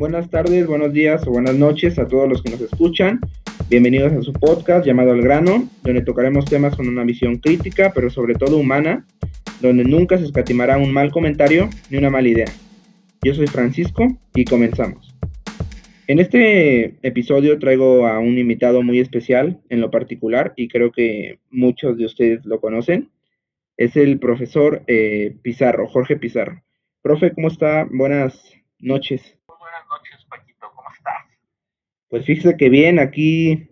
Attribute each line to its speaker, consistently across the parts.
Speaker 1: buenas tardes, buenos días o buenas noches a todos los que nos escuchan. Bienvenidos a su podcast llamado Al Grano, donde tocaremos temas con una visión crítica, pero sobre todo humana, donde nunca se escatimará un mal comentario ni una mala idea. Yo soy Francisco y comenzamos. En este episodio traigo a un invitado muy especial en lo particular y creo que muchos de ustedes lo conocen. Es el profesor eh, Pizarro, Jorge Pizarro. Profe, ¿cómo está? Buenas noches.
Speaker 2: Muy buenas noches, Paquito, ¿cómo estás?
Speaker 1: Pues fíjese que bien, aquí,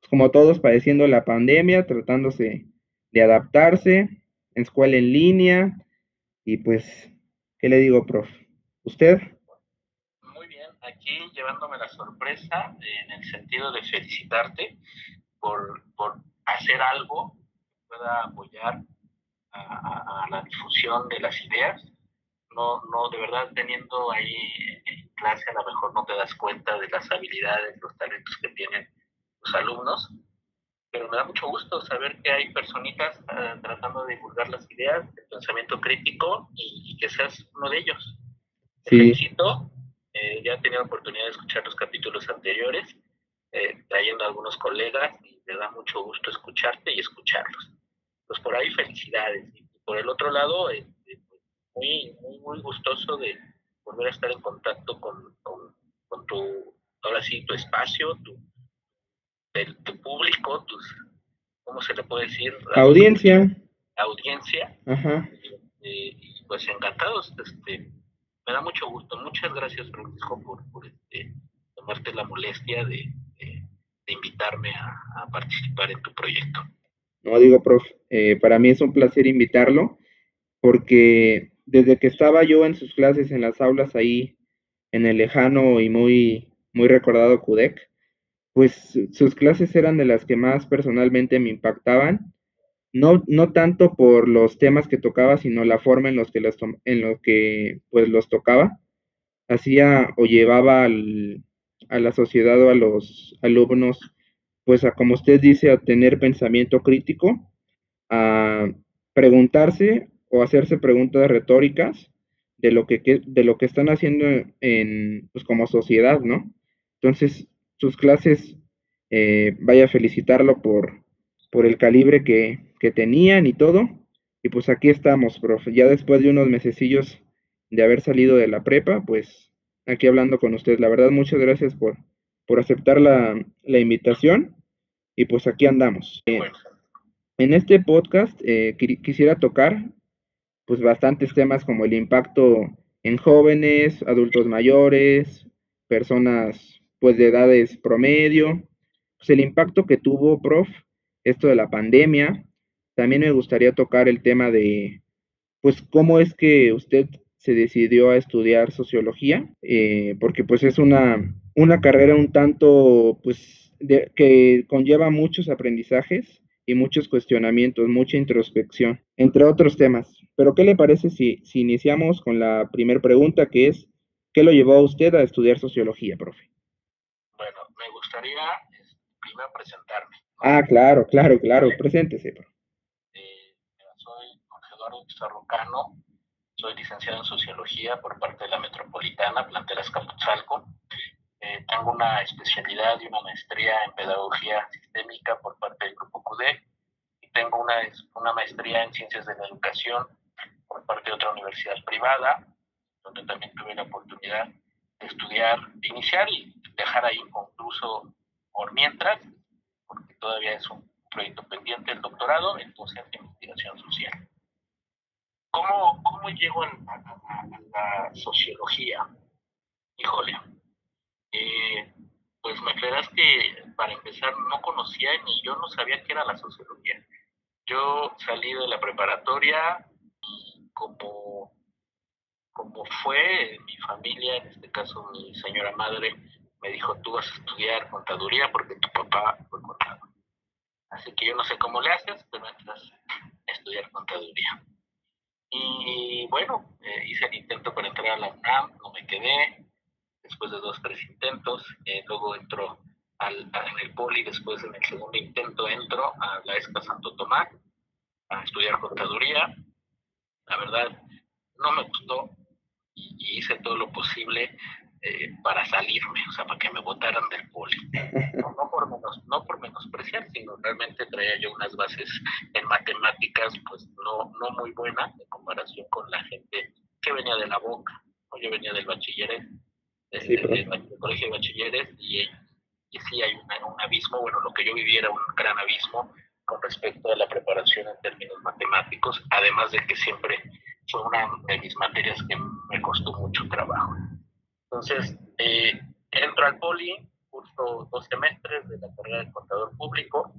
Speaker 1: pues, como todos, padeciendo la pandemia, tratándose de adaptarse, en escuela en línea, y pues, ¿qué le digo, prof? ¿Usted?
Speaker 2: Muy bien, aquí llevándome la sorpresa en el sentido de felicitarte por, por hacer algo que pueda apoyar a, a la difusión de las ideas no, no, de verdad teniendo ahí en clase a lo mejor no te das cuenta de las habilidades, los talentos que tienen los alumnos, pero me da mucho gusto saber que hay personitas ah, tratando de divulgar las ideas, el pensamiento crítico y, que seas uno de ellos. Te felicito, eh, ya he tenido oportunidad de escuchar los capítulos anteriores, eh, trayendo a algunos colegas y me da mucho gusto escucharte y escucharlos. Pues por ahí felicidades. Y por el otro lado, eh, muy, muy, muy gustoso de volver a estar en contacto con, con, tu, ahora sí, tu espacio, tu, tu público, tus, ¿cómo se le puede decir?
Speaker 1: Audiencia.
Speaker 2: Audiencia.
Speaker 1: Ajá.
Speaker 2: Eh, y pues encantados, este, me da mucho gusto. Muchas gracias, Francisco, por, por este, tomarte la molestia de, de, invitarme a, a, participar en tu proyecto.
Speaker 1: No, digo, prof, eh, para mí es un placer invitarlo porque desde que estaba yo en sus clases en las aulas ahí en el lejano y muy, muy recordado CUDEC, pues sus clases eran de las que más personalmente me impactaban, no, no tanto por los temas que tocaba, sino la forma en los que los, en que pues los tocaba, hacía o llevaba a la sociedad o a los alumnos, pues a como usted dice, a tener pensamiento crítico, a preguntarse o hacerse preguntas retóricas de lo que, de lo que están haciendo en, pues como sociedad, ¿no? Entonces, sus clases, eh, vaya a felicitarlo por, por el calibre que, que, tenían y todo. Y pues aquí estamos, profe. Ya después de unos mesecillos de haber salido de la prepa, pues aquí hablando con usted. La verdad, muchas gracias por, por aceptar la, la invitación. Y pues aquí andamos. Eh, en este podcast eh, quisiera tocar pues bastantes temas como el impacto en jóvenes, adultos mayores, personas pues de edades promedio, pues el impacto que tuvo, prof, esto de la pandemia. También me gustaría tocar el tema de pues cómo es que usted se decidió a estudiar sociología, eh, porque pues es una, una carrera un tanto pues de, que conlleva muchos aprendizajes y muchos cuestionamientos, mucha introspección, entre otros temas. Pero ¿qué le parece si, si iniciamos con la primera pregunta que es, ¿qué lo llevó a usted a estudiar sociología, profe?
Speaker 2: Bueno, me gustaría primero presentarme.
Speaker 1: Ah, claro, claro, claro, preséntese.
Speaker 2: Eh, soy Jorge Eduardo Pizarro soy licenciado en Sociología por parte de la Metropolitana, plantel Azcapotzalco. Eh, tengo una especialidad y una maestría en Pedagogía Sistémica por parte del Grupo CUDE y tengo una, una maestría en Ciencias de la Educación por parte de otra universidad privada, donde también tuve la oportunidad de estudiar, de iniciar y dejar ahí inconcluso por mientras, porque todavía es un proyecto pendiente el doctorado en docencia e investigación social. ¿Cómo, cómo llego a, a la sociología? Híjole, eh, pues me creerás que para empezar no conocía ni yo no sabía qué era la sociología. Yo salí de la preparatoria como, como fue mi familia, en este caso mi señora madre, me dijo, tú vas a estudiar contaduría porque tu papá fue contador. Así que yo no sé cómo le haces, pero entras a estudiar contaduría. Y bueno, eh, hice el intento para entrar a la UNAM, no me quedé, después de dos, tres intentos, eh, luego entró al, en el poli, después en el segundo intento entro a la ESCA Santo Tomás a estudiar contaduría. La verdad, no me gustó y, hice todo lo posible eh, para salirme, o sea, para que me votaran del poli. No, por menos, no por menospreciar, sino realmente traía yo unas bases en matemáticas, pues no, no muy buenas en comparación con la gente que venía de la boca. o Yo venía del bachilleres, del, colegio de bachilleres, y, y sí hay un abismo, bueno, lo que yo viviera un gran abismo con respecto a la preparación en términos matemáticos, además de que siempre fue una de mis materias que me costó mucho trabajo. Entonces, eh, entro al poli, curso dos semestres de la carrera de contador público,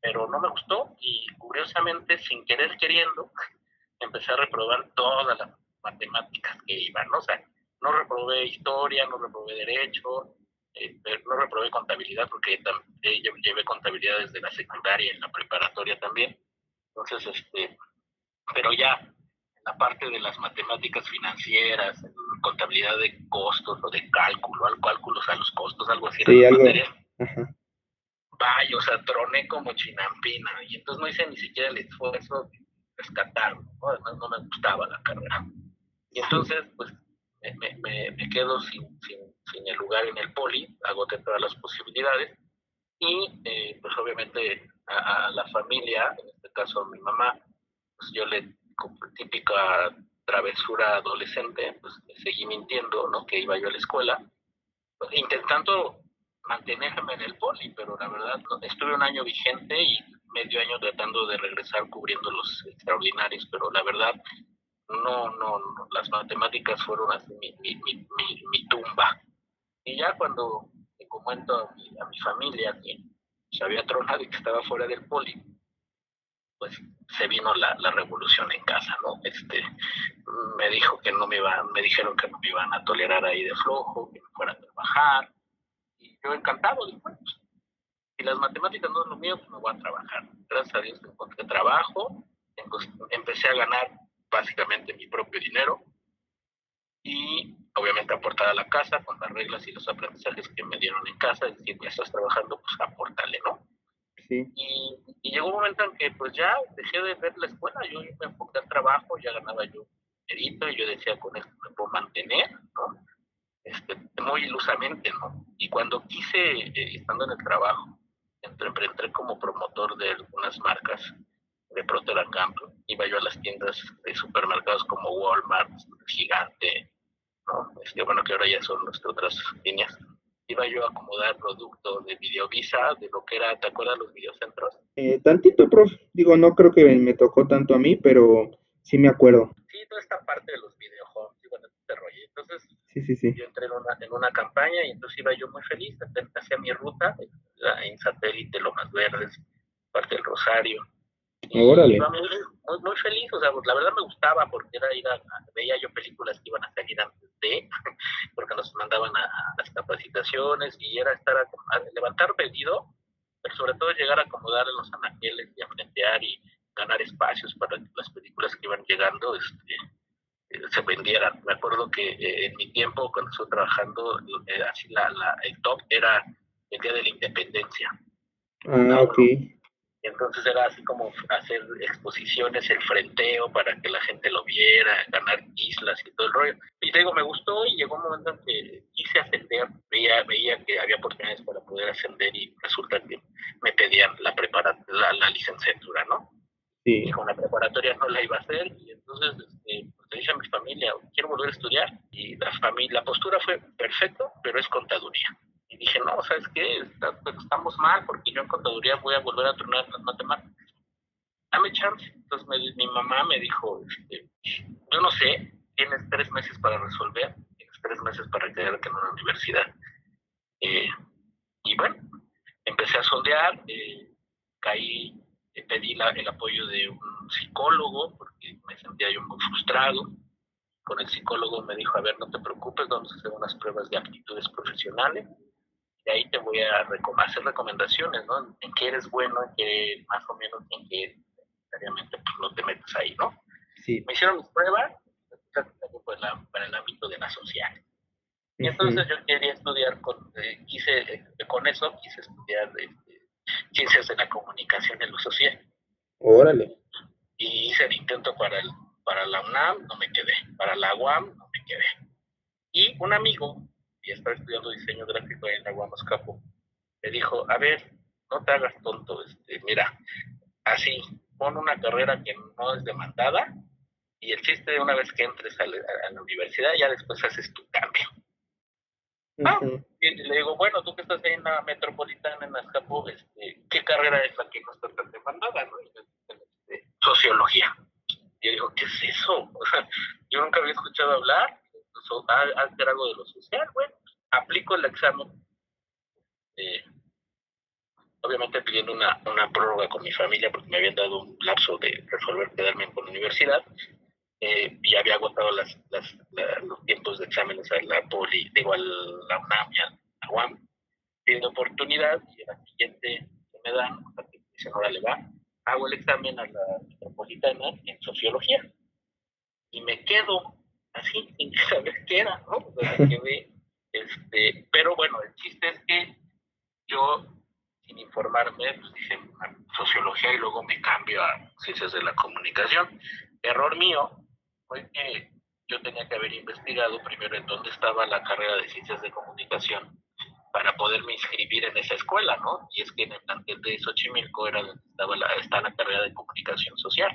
Speaker 2: pero no me gustó y curiosamente, sin querer queriendo, empecé a reprobar todas las matemáticas que iban, ¿no? O sea, no reprobé historia, no reprobé derecho, eh, no reprobé contabilidad porque también llevé contabilidad desde la secundaria en la preparatoria también. Entonces, este, pero ya la parte de las matemáticas financieras, contabilidad de costos o de cálculo, al cálculos a los costos, algo así.
Speaker 1: Sí, algo.
Speaker 2: Vaya, o sea, troné como chinampina y entonces no hice ni siquiera el esfuerzo de rescatarlo, además no me gustaba la carrera. Y entonces, pues, me, me, me quedo sin, sin, sin, el lugar en el poli, agoté todas las posibilidades y, eh, pues, obviamente, a, a la familia, en este caso a mi mamá, pues yo le como típica travesura adolescente, pues seguí mintiendo, ¿no? Que iba yo a la escuela, intentando mantenerme en el poli, pero la verdad estuve un año vigente y medio año tratando de regresar cubriendo los extraordinarios, pero la verdad no, no, las matemáticas fueron mi, mi, mi, mi, tumba. Y ya cuando le comento a mi, a mi familia que se había tronado y que estaba fuera del poli, pues se vino la, la, revolución en casa, ¿no? Este, me dijo que no me iban, me dijeron que no me iban a tolerar ahí de flojo, que me fuera a trabajar, y yo encantado, dije, bueno, pues, si las matemáticas no es lo mío, pues me voy a trabajar. Gracias a Dios encontré trabajo, empecé a ganar básicamente mi propio dinero, y obviamente aportar a la casa con las reglas y los aprendizajes que me dieron en casa, es decir, ya estás trabajando, pues aportale, ¿no? Y, llegó un momento en que pues ya dejé de ver la escuela, yo me enfoqué al trabajo, ya ganaba yo dinerito y yo decía con esto me puedo mantener, ¿no? Este, muy ilusamente, ¿no? Y cuando quise, eh, estando en el trabajo, entré, entré como promotor de algunas marcas de Procter Gamble, iba yo a las tiendas de supermercados como Walmart, Gigante, ¿no? Este, bueno, que ahora ya son nuestras otras líneas, iba yo a acomodar producto de Videovisa, de lo que era, ¿te acuerdas los videocentros?
Speaker 1: Eh, tantito, prof. Digo, no creo que me tocó tanto a mí, pero sí me acuerdo.
Speaker 2: Sí, toda esta parte de los y bueno, este rollo. Entonces,
Speaker 1: sí, sí, sí.
Speaker 2: yo entré en una, en una campaña y entonces iba yo muy feliz, hacía mi ruta en satélite, Lomas Verdes, parte del Rosario.
Speaker 1: Órale.
Speaker 2: Iba muy, muy, feliz, o sea, pues, la verdad me gustaba porque era ir a, veía yo películas que iban a salir antes de, porque nos mandaban a, las capacitaciones y era estar a, levantar pedido, pero sobre todo llegar a acomodar en los anaqueles y a frentear y ganar espacios para que las películas que iban llegando este, eh, se vendieran. Me acuerdo que eh, en mi tiempo, cuando estuve trabajando, eh, así la, la, el top era el Día de la Independencia.
Speaker 1: Ah, ok.
Speaker 2: Entonces era así como hacer exposiciones, el frenteo para que la gente lo viera, ganar islas y todo el rollo. Y te digo, me gustó y llegó un momento en que quise ascender, veía, veía que había oportunidades para poder ascender y resulta que me pedían la, prepara la, la licenciatura, ¿no?
Speaker 1: Sí.
Speaker 2: Y con la preparatoria no la iba a hacer y entonces este, pues, le dije a mi familia, quiero volver a estudiar y la, familia, la postura fue perfecto, pero es contaduría dije, no, ¿sabes qué? estamos mal porque yo en contaduría voy a volver a tronar las matemáticas. Dame chance. Entonces mi mamá me dijo, este, yo no sé, tienes tres meses para resolver, tienes tres meses para quedarte en una universidad. Eh, y bueno, empecé a sondear, eh, caí, pedí el apoyo de un psicólogo porque me sentía yo muy frustrado. Con el psicólogo me dijo, a ver, no te preocupes, vamos a hacer unas pruebas de aptitudes profesionales y ahí te voy a hacer recomendaciones, ¿no? En qué eres bueno, en qué más o menos, en qué necesariamente pues, no te metes ahí, ¿no?
Speaker 1: Sí.
Speaker 2: Me hicieron mis pruebas pues, la, para el ámbito de la social. Y entonces yo quería estudiar, con, eh, quise, eh, con eso quise estudiar este, ciencias de la comunicación en lo social.
Speaker 1: Órale.
Speaker 2: Y hice el intento para, el, para la UNAM, no me quedé. Para la UAM, no me quedé. Y un amigo y estaba estudiando diseño gráfico en Aguamas Capo, me dijo, a ver, no te hagas tonto, este, mira, así, pon una carrera que no es demandada y el chiste de una vez que entres a la, universidad ya después haces tu cambio. Ah, y le digo, bueno, tú que estás ahí en la metropolitana, en Azcapo, este, ¿qué carrera es la que no está tan demandada? ¿no? Este, sociología. Y yo digo, ¿qué es eso? O sea, yo nunca había escuchado hablar, hacer algo de lo social, bueno, aplico el examen, eh, obviamente pidiendo una, una prórroga con mi familia porque me habían dado un lapso de resolver quedarme con la universidad eh, y había agotado las, las, los tiempos de exámenes a la poli, digo, a la UNAM y a la UAM, pidiendo oportunidad y la siguiente que me dan, dicen, ahora le va, hago el examen a la metropolitana en sociología. Y me quedo así, sin saber qué era, ¿no? este, pero bueno, el chiste es que yo, sin informarme, pues dije sociología y luego me cambio a ciencias de la comunicación. Error mío fue que yo tenía que haber investigado primero en dónde estaba la carrera de ciencias de comunicación para poderme inscribir en esa escuela, ¿no? Y es que en el plantel de Xochimilco era donde estaba la, está la carrera de comunicación social.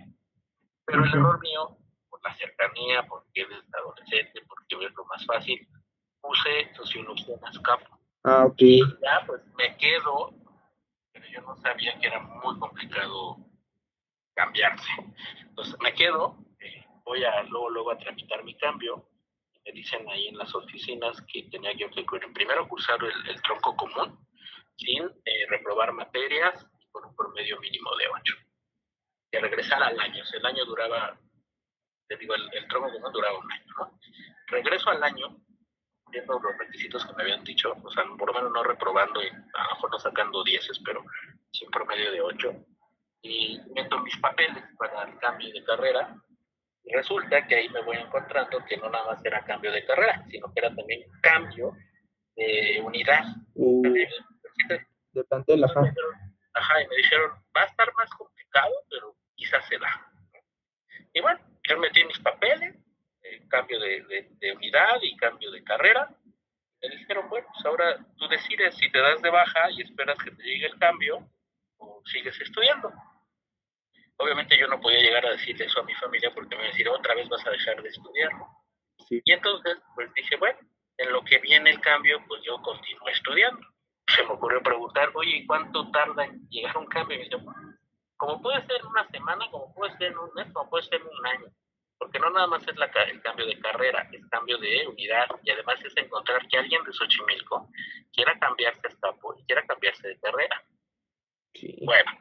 Speaker 2: Pero el error mío la cercanía, porque eres adolescente, porque es lo más fácil, puse sociología en ASCAPO.
Speaker 1: Ah, ok.
Speaker 2: Y ya, pues me quedo, pero yo no sabía que era muy complicado cambiarse. Entonces me quedo, eh, voy a luego, luego a tramitar mi cambio, me dicen ahí en las oficinas que tenía yo que primero cursar el, tronco común, sin eh, reprobar materias y con un promedio mínimo de 8. Y regresar al año, el año duraba te digo, el, el tronco común duraba un año, ¿no? Regreso al año, viendo los requisitos que me habían dicho, o sea, por lo menos no reprobando y a lo mejor no sacando 10, pero sin promedio de 8, y meto mis papeles para el cambio de carrera, y resulta que ahí me voy encontrando que no nada más era cambio de carrera, sino que era también cambio de unidad. Uh,
Speaker 1: de plantel, ajá.
Speaker 2: Ajá, y me dijeron, va a estar más complicado, pero quizás se da. Y bueno, yo metí mis papeles, eh, cambio de, unidad y cambio de carrera. Me dijeron, bueno, pues ahora tú decides si te das de baja y esperas que te llegue el cambio o sigues estudiando. Obviamente yo no podía llegar a decirle eso a mi familia porque me iba a decir, otra vez vas a dejar de estudiar. Y entonces, pues dije, bueno, en lo que viene el cambio, pues yo continúo estudiando. Se me ocurrió preguntar, oye, ¿cuánto tarda en llegar un cambio? Y me dice, como puede ser una semana, como puede ser en un mes, como puede ser en un año. Porque no nada más es la, el cambio de carrera, es cambio de unidad y además es encontrar que alguien de Xochimilco quiera cambiarse hasta y quiera cambiarse de carrera. Bueno,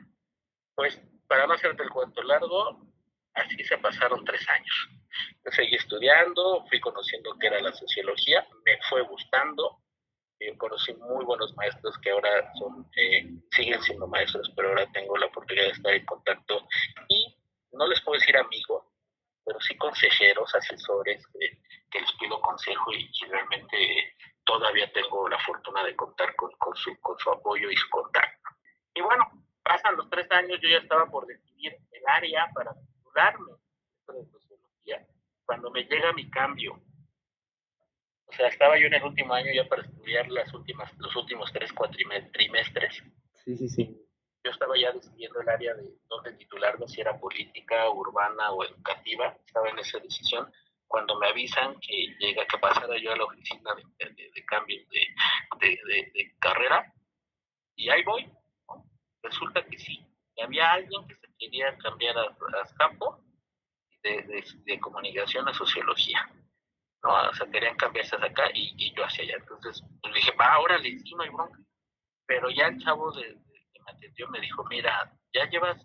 Speaker 2: pues para no hacerte el cuento largo, así se pasaron tres años. Yo seguí estudiando, fui conociendo qué era la sociología, me fue gustando, eh, conocí muy buenos maestros que ahora son, eh, siguen siendo maestros, pero ahora tengo la oportunidad de estar en contacto y no les puedo decir amigo, pero sí consejeros, asesores que les pido consejo y, realmente todavía tengo la fortuna de contar con, con, su, con su apoyo y su contacto. Y bueno, pasan los tres años, yo ya estaba por decidir el área para titularme de sociología. Cuando me llega mi cambio o sea, estaba yo en el último año ya para estudiar las últimas, los últimos tres cuatrimestres.
Speaker 1: Sí, sí, sí.
Speaker 2: Yo estaba ya decidiendo el área de dónde titularme, si era política, urbana o educativa. Estaba en esa decisión cuando me avisan que llega, que pasara yo a la oficina de, de, de cambio de, de, carrera. Y ahí voy. Resulta que sí, había alguien que se quería cambiar a, a campo de comunicación a sociología. ¿No? O sea, querían cambiarse de acá y, yo hacia allá. Entonces, pues dije, va, órale, sí, no hay bronca. Pero ya el chavo de, que me atendió me dijo, mira, ya llevas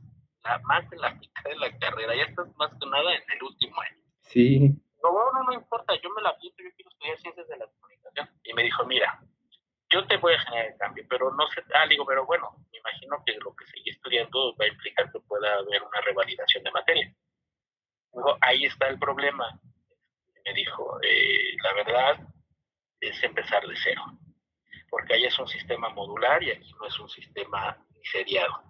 Speaker 2: la, más de la mitad de la carrera, ya estás más que nada en el último año.
Speaker 1: Sí.
Speaker 2: No, no, no importa, yo me la pienso, yo quiero estudiar ciencias de la comunicación. Y me dijo, mira, yo te voy a generar el cambio, pero no sé, ah, digo, pero bueno, me imagino que lo que seguí estudiando va a implicar que pueda haber una revalidación de materia. Digo, ahí está el problema me dijo, eh, la verdad es empezar de cero, porque ahí es un sistema modular y aquí no es un sistema seriado.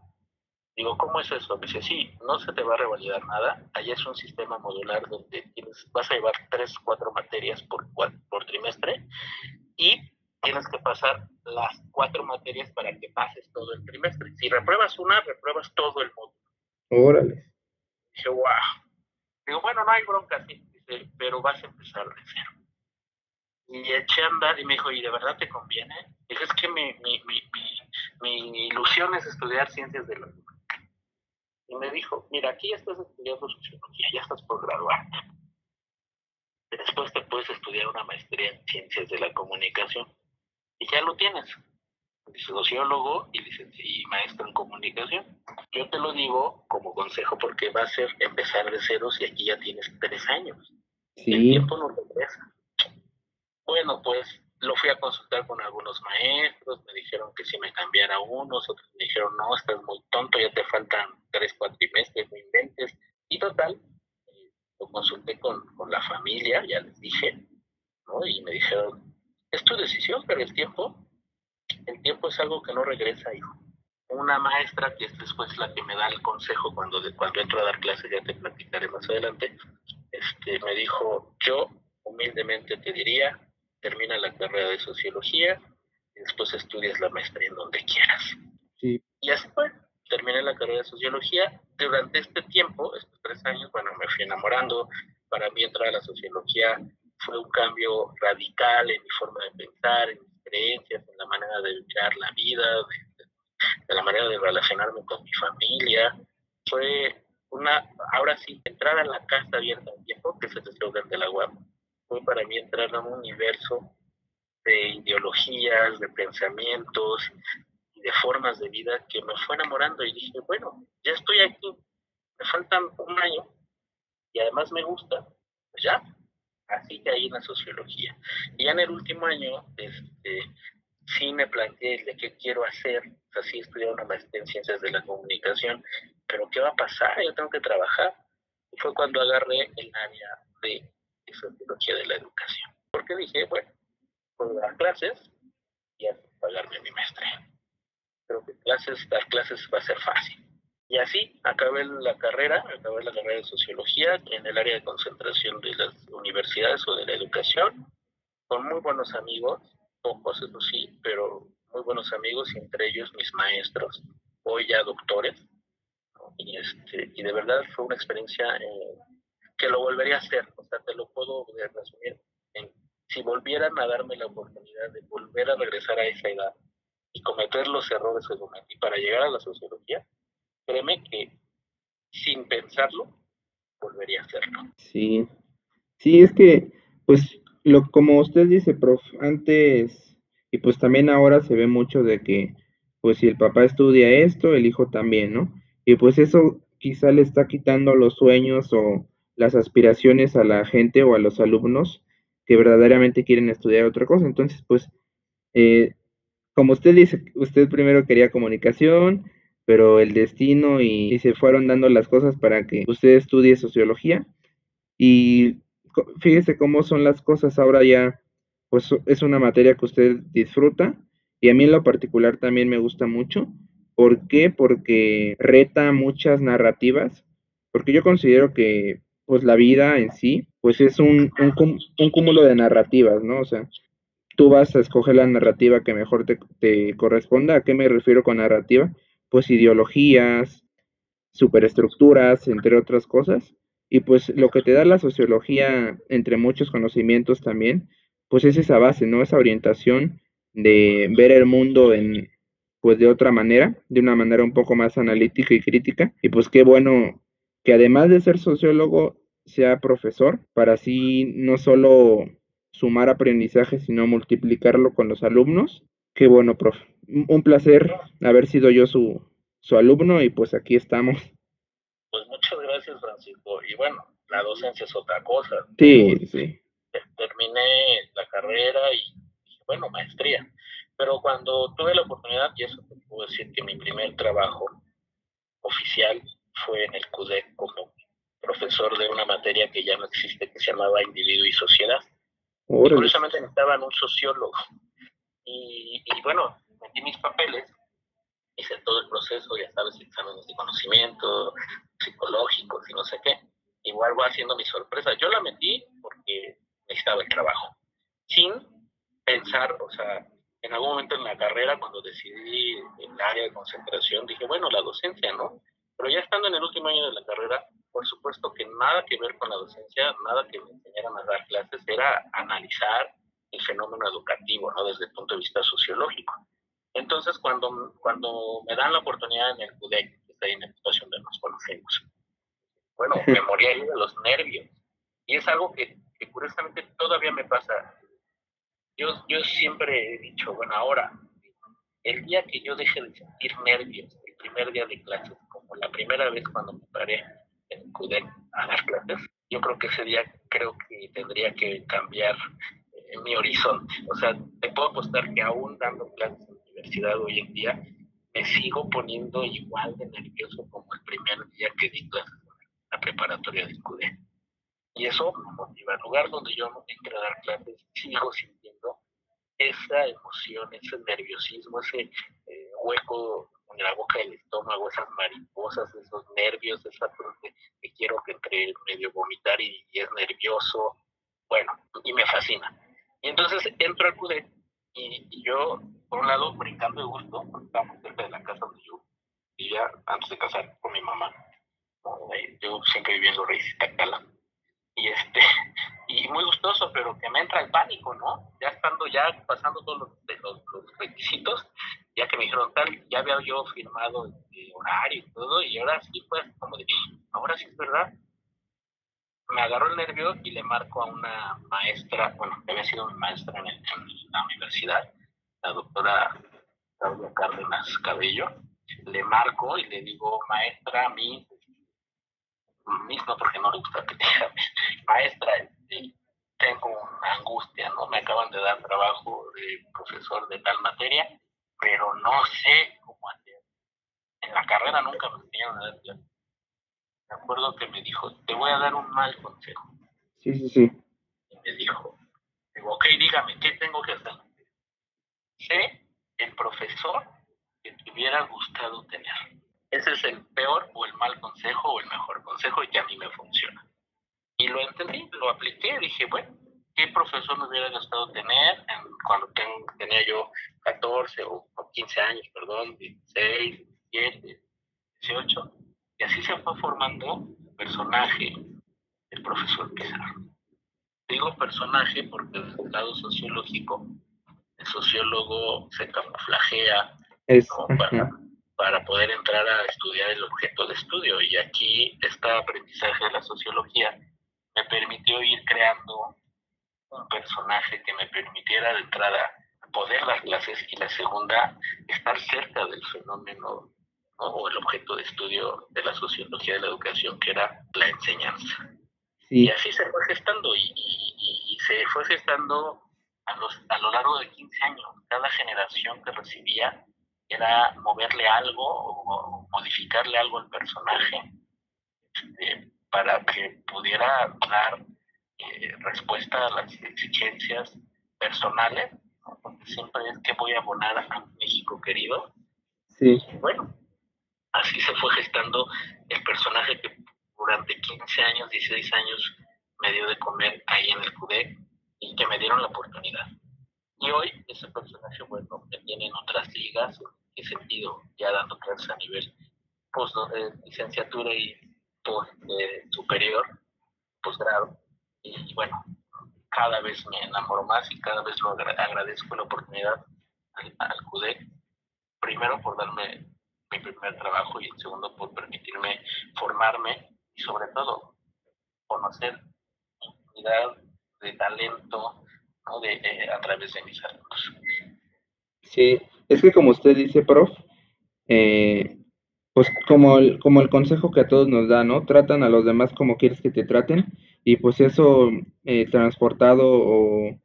Speaker 2: Digo, ¿cómo es eso? Me dice, sí, no se te va a revalidar nada. Allá es un sistema modular donde tienes, vas a llevar tres, cuatro materias por, por trimestre y tienes que pasar las cuatro materias para que pases todo el trimestre. Si repruebas una, repruebas todo el módulo.
Speaker 1: Órale.
Speaker 2: Dije, wow. Digo, bueno, no hay bronca, sí, dice, pero vas a empezar de cero. Y eché a andar y me dijo, ¿y de verdad te conviene? Dije, es que mi, mi, mi, mi, ilusión es estudiar ciencias de la comunicación. Y me dijo, mira, aquí estás estudiando sociología, ya estás por graduarte. Después te puedes estudiar una maestría en ciencias de la comunicación y ya lo tienes. Sociólogo y, y maestro en comunicación. Yo te lo digo como consejo porque va a ser empezar de ceros y aquí ya tienes tres años. Sí. El tiempo no regresa. Bueno, pues lo fui a consultar con algunos maestros, me dijeron que si me cambiara unos, otros me dijeron, no, estás muy tonto, ya te faltan tres cuatrimestres, no inventes. Y total, eh, lo consulté con, con la familia, ya les dije, ¿no? Y me dijeron, es tu decisión, pero el tiempo, el tiempo es algo que no regresa, hijo. Una maestra, que es después la que me da el consejo cuando, cuando entro a dar clases, ya te platicaré más adelante, este, me dijo, yo humildemente te diría, termina la carrera de sociología y después estudias la maestría en donde quieras.
Speaker 1: Sí.
Speaker 2: Y así fue. Terminé la carrera de sociología. Durante este tiempo, estos tres años, bueno, me fui enamorando. Para mí entrar a la sociología fue un cambio radical en mi forma de pensar, en creencias, en la manera de mirar la vida, de, la manera de relacionarme con mi familia. Fue una, ahora sí, entrar a la casa abierta en tiempo, que es el eslogan de la UAM, fue para mí entrar a un universo de ideologías, de pensamientos y de formas de vida que me fue enamorando y dije, bueno, ya estoy aquí, me faltan un año y además me gusta, pues ya, así que ahí en la sociología. Y ya en el último año, este, sí me planteé de qué quiero hacer, o sea, sí estudié una maestría en ciencias de la comunicación, pero ¿qué va a pasar? Yo tengo que trabajar. Y fue cuando agarré el área de sociología de la educación. Porque dije, bueno, puedo dar clases y pagarme mi maestría. Creo que clases, dar clases va a ser fácil. Y así acabé la carrera, acabé la carrera de sociología en el área de concentración de las universidades o de la educación, con muy buenos amigos, pocos eso sí, pero muy buenos amigos, entre ellos mis maestros, hoy ya doctores. Y, este, y de verdad fue una experiencia eh, que lo volvería a hacer, o sea, te lo puedo resumir en, si volvieran a darme la oportunidad de volver a regresar a esa edad y cometer los errores que cometí para llegar a la sociología, créeme que sin pensarlo, volvería a hacerlo.
Speaker 1: Sí, sí, es que, pues, lo, como usted dice, prof, antes, y pues también ahora se ve mucho de que, pues si el papá estudia esto, el hijo también, ¿no? Y pues eso quizá le está quitando los sueños o las aspiraciones a la gente o a los alumnos que verdaderamente quieren estudiar otra cosa. Entonces, pues, eh, como usted dice, usted primero quería comunicación, pero el destino y, se fueron dando las cosas para que usted estudie sociología. Y fíjese cómo son las cosas ahora ya, pues es una materia que usted disfruta y a mí en lo particular también me gusta mucho. ¿Por qué? Porque reta muchas narrativas, porque yo considero que pues la vida en sí, pues es un, un, un cúmulo de narrativas, ¿no? O sea, tú vas a escoger la narrativa que mejor te, te corresponda. ¿A qué me refiero con narrativa? Pues ideologías, superestructuras, entre otras cosas. Y pues lo que te da la sociología, entre muchos conocimientos también, pues es esa base, ¿no? Esa orientación de ver el mundo en, pues de otra manera, de una manera un poco más analítica y crítica. Y pues qué bueno que además de ser sociólogo, sea profesor, para así no solo sumar aprendizaje, sino multiplicarlo con los alumnos Qué bueno, profe. Un placer haber sido yo su, su alumno y pues aquí estamos.
Speaker 2: Pues muchas gracias, Francisco. Y bueno, la docencia es otra cosa.
Speaker 1: Sí, sí.
Speaker 2: Terminé la carrera y, bueno, maestría. Pero cuando tuve la oportunidad, y eso te puedo decir que mi primer trabajo oficial fue en el CUDEC como profesor de una materia que ya no existe, que se llamaba Individuo y Sociedad. Y curiosamente necesitaban un sociólogo. Y, bueno, metí mis papeles, hice todo el proceso, ya sabes, exámenes de conocimiento, psicológicos y no sé qué. Igual voy haciendo mi sorpresa. Yo la metí porque necesitaba el trabajo, sin pensar, o sea, en algún momento en la carrera, cuando decidí el área de concentración, dije, bueno, la docencia, ¿no? Pero ya estando en el último año de la carrera, por supuesto que nada que ver con la docencia, nada que me enseñaran a dar clases, era analizar el fenómeno educativo, ¿no? Desde el punto de vista sociológico. Entonces, cuando, cuando me dan la oportunidad en el CUDEC, que está ahí en la situación de nos conocemos, bueno, me moría ahí de los nervios. Y es algo que, que curiosamente todavía me pasa. Yo, yo siempre he dicho, bueno, ahora, el día que yo deje de sentir nervios, el primer día de clases, como la primera vez cuando me paré en el CUDEC a dar clases, yo creo que ese día creo que tendría que cambiar eh, mi horizonte. O sea, te puedo apostar que aún dando clases en la universidad hoy en día, me sigo poniendo igual de nervioso como el primer día que di clases la preparatoria de CUDE. Y eso me motiva. En lugar donde yo entré a dar clases, sigo sintiendo esa emoción, ese nerviosismo, ese eh, hueco en la boca del estómago, esas mariposas, esos nervios, esa que, que quiero que entre medio vomitar y, es nervioso. Bueno, y me fascina. Y entonces entro al CUDE y, yo, por un lado, brincando de gusto, porque estamos cerca de la casa donde yo vivía antes de casar con mi mamá yo siempre viviendo Reyes Tacala. Y este, y muy gustoso, pero que me entra el pánico, ¿no? Ya estando ya pasando todos los, los, requisitos, ya que me dijeron tal, ya había yo firmado el horario y todo, y ahora sí fue como de, ahora sí es verdad. Me agarró el nervio y le marco a una maestra, bueno, que había sido mi maestra en, en la universidad, la doctora Claudia Cárdenas Cabello, le marco y le digo, maestra, a mí mismo porque no le gusta que diga, maestra, este, tengo una angustia, ¿no? Me acaban de dar trabajo de profesor de tal materia, pero no sé cómo hacer. En la carrera nunca me enseñaron a dar. Me acuerdo que me dijo, te voy a dar un mal consejo.
Speaker 1: Sí, sí, sí.
Speaker 2: Y me dijo, digo, ok, dígame, ¿qué tengo que hacer? Sé el profesor que te hubiera gustado tener ese es el peor o el mal consejo o el mejor consejo y que a mí me funciona. Y lo entendí, lo apliqué, dije, bueno, ¿qué profesor me hubiera gustado tener cuando tenía yo 14 o, 15 años, perdón, 16, 17, 18? Y así se fue formando el personaje del profesor Pizarro. Digo personaje porque desde el lado sociológico, el sociólogo se camuflajea
Speaker 1: es,
Speaker 2: para poder entrar a estudiar el objeto de estudio. Y aquí este aprendizaje de la sociología me permitió ir creando un personaje que me permitiera de entrada poder dar clases y la segunda, estar cerca del fenómeno o el objeto de estudio de la sociología de la educación, que era la enseñanza. Y así se fue gestando y, y, se fue gestando a, los, a lo largo de 15 años. Cada generación que recibía era moverle algo o modificarle algo al personaje este, para que pudiera dar eh, respuesta a las exigencias personales, porque siempre es que voy a abonar a México querido.
Speaker 1: Sí.
Speaker 2: bueno, así se fue gestando el personaje que durante 15 años, 16 años me dio de comer ahí en el CUDEC y que me dieron la oportunidad. Y hoy ese personaje, bueno, que tiene en otras ligas, qué sentido, ya dando clases a nivel post, eh, licenciatura y post, eh, superior, posgrado. Y, bueno, cada vez me enamoro más y cada vez lo agradezco la oportunidad al, al primero por darme mi primer trabajo y el segundo por permitirme formarme y sobre todo conocer unidad de talento de, eh, a través de mis alumnos.
Speaker 1: Sí, es que como usted dice, prof, eh, pues como el, como el consejo que a todos nos da, ¿no? Tratan a los demás como quieres que te traten y pues eso eh, transportado o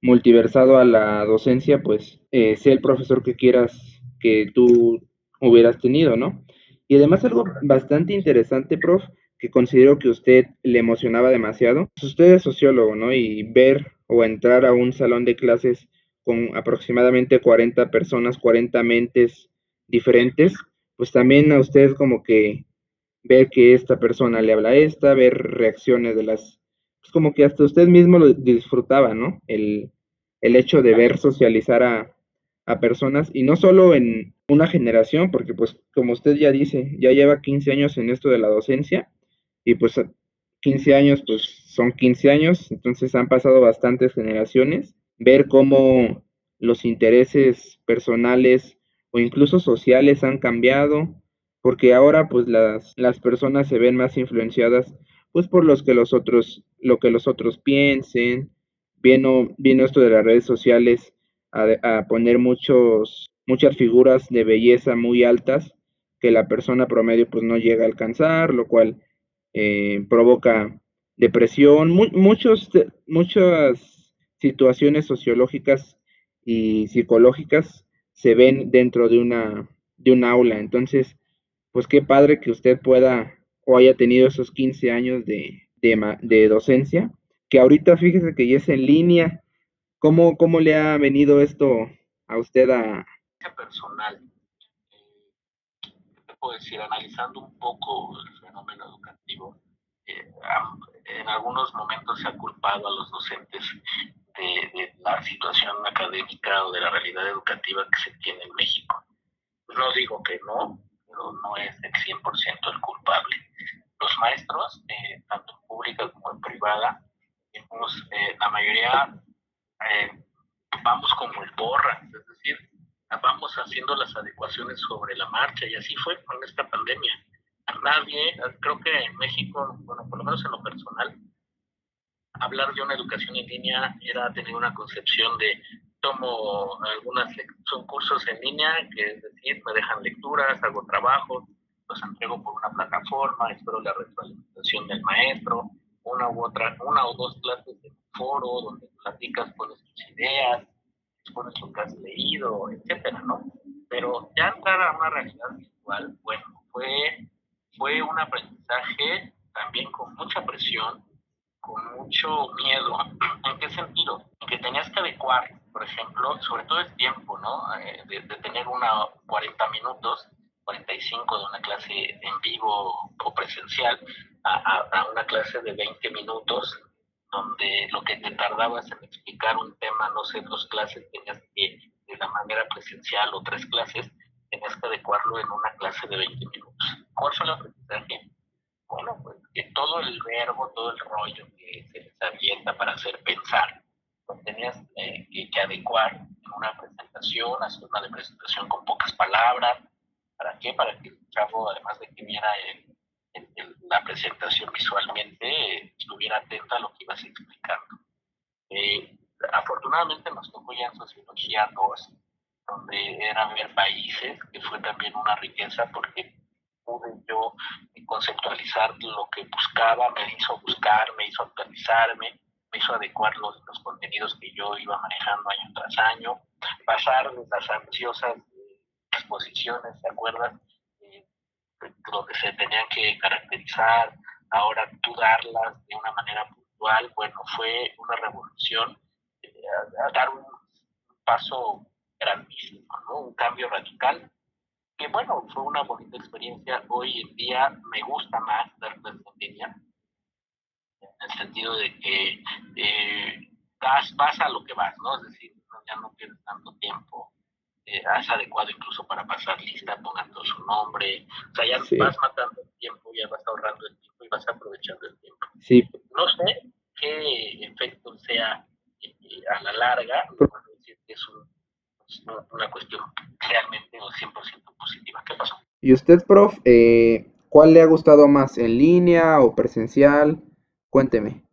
Speaker 1: multiversado a la docencia, pues sea el profesor que quieras que tú hubieras tenido, ¿no? Y además algo bastante interesante, prof, que considero que usted le emocionaba demasiado. Usted es sociólogo, ¿no? Y ver o entrar a un salón de clases con aproximadamente 40 personas, 40 mentes diferentes, pues también a ustedes como que ver que esta persona le habla a esta, ver reacciones de las, pues como que hasta usted mismo lo disfrutaba, ¿no? El, el hecho de ver socializar a, a personas y no solo en una generación, porque pues como usted ya dice, ya lleva 15 años en esto de la docencia y pues 15 años pues son 15 años, entonces han pasado bastantes generaciones, ver cómo los intereses personales o incluso sociales han cambiado, porque ahora pues las, las personas se ven más influenciadas pues por los que los otros, lo que los otros piensen, vino, vino esto de las redes sociales a, poner muchos, muchas figuras de belleza muy altas que la persona promedio pues no llega a alcanzar, lo cual eh, provoca depresión, muchos, muchas situaciones sociológicas y psicológicas se ven dentro de una de un aula. Entonces, pues qué padre que usted pueda o haya tenido esos 15 años de, de, de docencia, que ahorita fíjese que ya es en línea. ¿Cómo, cómo le ha venido esto a usted a...
Speaker 2: Personal, eh, ¿qué puedo decir? Analizando un poco el fenómeno educativo, eh, en algunos momentos se ha culpado a los docentes de, la situación académica o de la realidad educativa que se tiene en México. No digo que no, pero no es el 100% el culpable. Los maestros, eh, tanto en pública como en privada, eh, la mayoría vamos como el borra, es decir, vamos haciendo las adecuaciones sobre la marcha y así fue con esta pandemia. A nadie, creo que en México, bueno, por lo menos en lo personal, hablar de una educación en línea era tener una concepción de tomo algunas son cursos en línea, que es decir, me dejan lecturas, hago trabajo, los entrego por una plataforma, espero la retroalimentación del maestro, una u otra, una o dos clases en foro donde platicas, pones tus ideas, pones lo que has leído, etcétera, ¿no? Pero ya entrar a una realidad virtual, bueno, fue, fue un aprendizaje también con mucha presión, con mucho miedo. ¿En qué sentido? En que tenías que adecuar, por ejemplo, sobre todo el tiempo, ¿no? Eh, de, tener una 40 minutos, 45 de una clase en vivo o presencial, a, a, una clase de 20 minutos, donde lo que te tardabas en explicar un tema, no sé, dos clases, tenías que, de la manera presencial o tres clases, tenías que adecuarlo en una clase de 20 minutos. ¿Cuál fue el aprendizaje? bueno, pues que todo el verbo, todo el rollo que se les avienta para hacer pensar, pues tenías eh, que, adecuar en una presentación, hacer una presentación con pocas palabras. ¿Para qué? Para que el chavo, además de que viera la presentación visualmente, estuviera atento a lo que ibas explicando. Eh, afortunadamente nos tocó ya en Sociología 2, donde era ver países, que fue también una riqueza porque pude yo conceptualizar lo que buscaba, me hizo buscar, me hizo actualizarme, me hizo adecuar los, los contenidos que yo iba manejando año tras año, pasar de las ansiosas exposiciones, ¿te acuerdas? Donde se tenían que caracterizar, ahora tú de una manera puntual, bueno, fue una revolución, eh, a, dar un paso grandísimo, ¿no? un cambio radical que bueno, fue una bonita experiencia. Hoy en día me gusta más dar clases en en el sentido de que eh, vas, a lo que vas, ¿no? Es decir, ya no pierdes tanto tiempo. Eh, has adecuado incluso para pasar lista, pongando su nombre. O sea, ya vas matando el tiempo, ya vas ahorrando el tiempo y vas aprovechando el tiempo.
Speaker 1: Sí.
Speaker 2: No sé qué efecto sea eh, a la larga, no puedo decir que es un una cuestión realmente 100% positiva. ¿Qué pasó?
Speaker 1: ¿Y usted, prof, eh, cuál le ha gustado más, en línea o presencial? Cuénteme.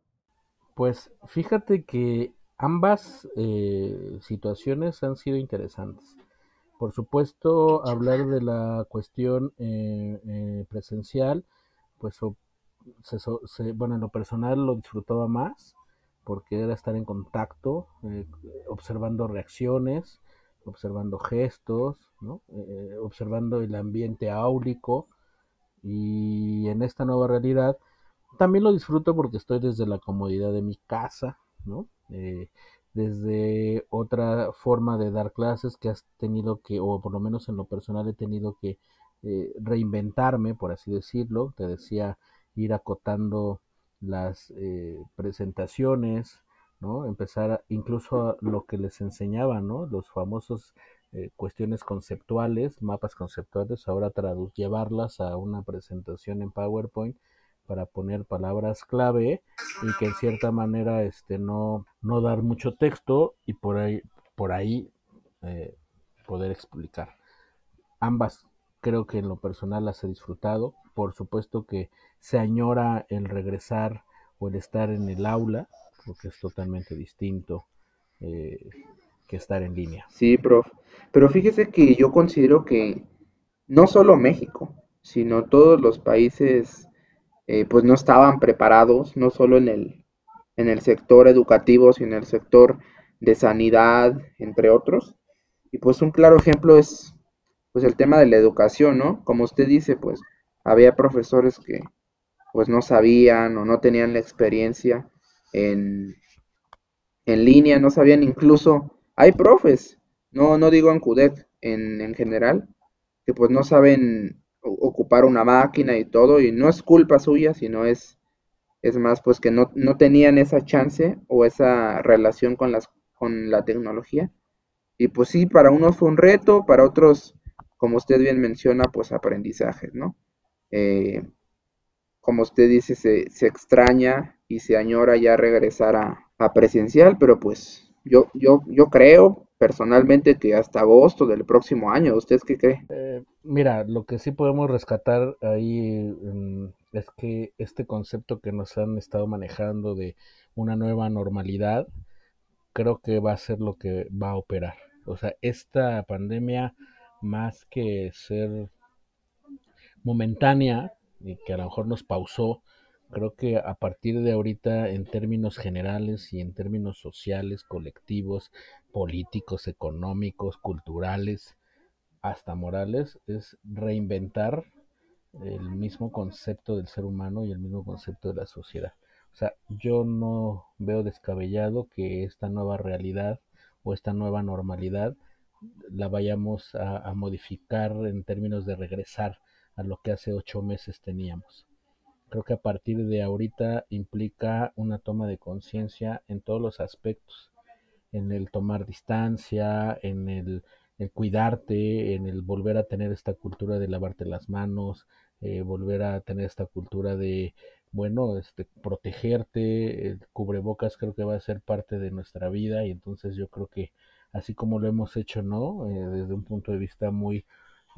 Speaker 3: Pues fíjate que ambas eh, situaciones han sido interesantes. Por supuesto, hablar de la cuestión eh, presencial, pues bueno, en lo personal lo disfrutaba más porque era estar en contacto, observando reacciones, observando gestos, eh, observando el ambiente áulico y en esta nueva realidad también lo disfruto porque estoy desde la comodidad de mi casa, ¿no? Eh, desde otra forma de dar clases que has tenido que, o por lo menos en lo personal he tenido que eh, reinventarme, por así decirlo. Te decía, ir acotando las presentaciones, ¿no? Empezar incluso a lo que les enseñaba, ¿no? Los famosos eh, cuestiones conceptuales, mapas conceptuales, ahora llevarlas a una presentación en PowerPoint para poner palabras clave y que en cierta manera este no, no dar mucho texto y por ahí por ahí eh, poder explicar. Ambas creo que en lo personal las he disfrutado. Por supuesto que se añora el regresar o el estar en el aula porque es totalmente distinto eh, que estar en línea.
Speaker 1: Sí, prof. Pero fíjese que yo considero que no solo México, sino todos los países eh, pues no estaban preparados, no solo en el, en el sector educativo, sino en el sector de sanidad, entre otros. Y pues un claro ejemplo es pues el tema de la educación, ¿no? Como usted dice, pues había profesores que pues no sabían o no tenían la experiencia en, en línea, no sabían incluso, hay profes, no, no digo en CUDEC, en, en general, que pues no saben ocupar una máquina y todo, y no es culpa suya, sino es, es más pues que no, no tenían esa chance o esa relación con, las, con la tecnología. Y pues sí, para unos fue un reto, para otros, como usted bien menciona, pues aprendizaje, ¿no? Eh, como usted dice, se, se, extraña y se añora ya regresar a, a presencial, pero pues yo, yo, yo creo personalmente que hasta agosto del próximo año. ¿Usted qué cree?
Speaker 3: Eh, mira, lo que sí podemos rescatar ahí um, es que este concepto que nos han estado manejando de una nueva normalidad, creo que va a ser lo que va a operar. O sea, esta pandemia, más que ser momentánea y que a lo mejor nos pausó, Creo que a partir de ahorita, en términos generales y en términos sociales, colectivos, políticos, económicos, culturales, hasta morales, es reinventar el mismo concepto del ser humano y el mismo concepto de la sociedad. O sea, yo no veo descabellado que esta nueva realidad o esta nueva normalidad la vayamos a, a modificar en términos de regresar a lo que hace ocho meses teníamos. Creo que a partir de ahorita implica una toma de conciencia en todos los aspectos, en el tomar distancia, en el, cuidarte, en el volver a tener esta cultura de lavarte las manos, eh, volver a tener esta cultura de, bueno, este, protegerte, el cubrebocas creo que va a ser parte de nuestra vida y entonces yo creo que así como lo hemos hecho, ¿no? Eh, desde un punto de vista muy...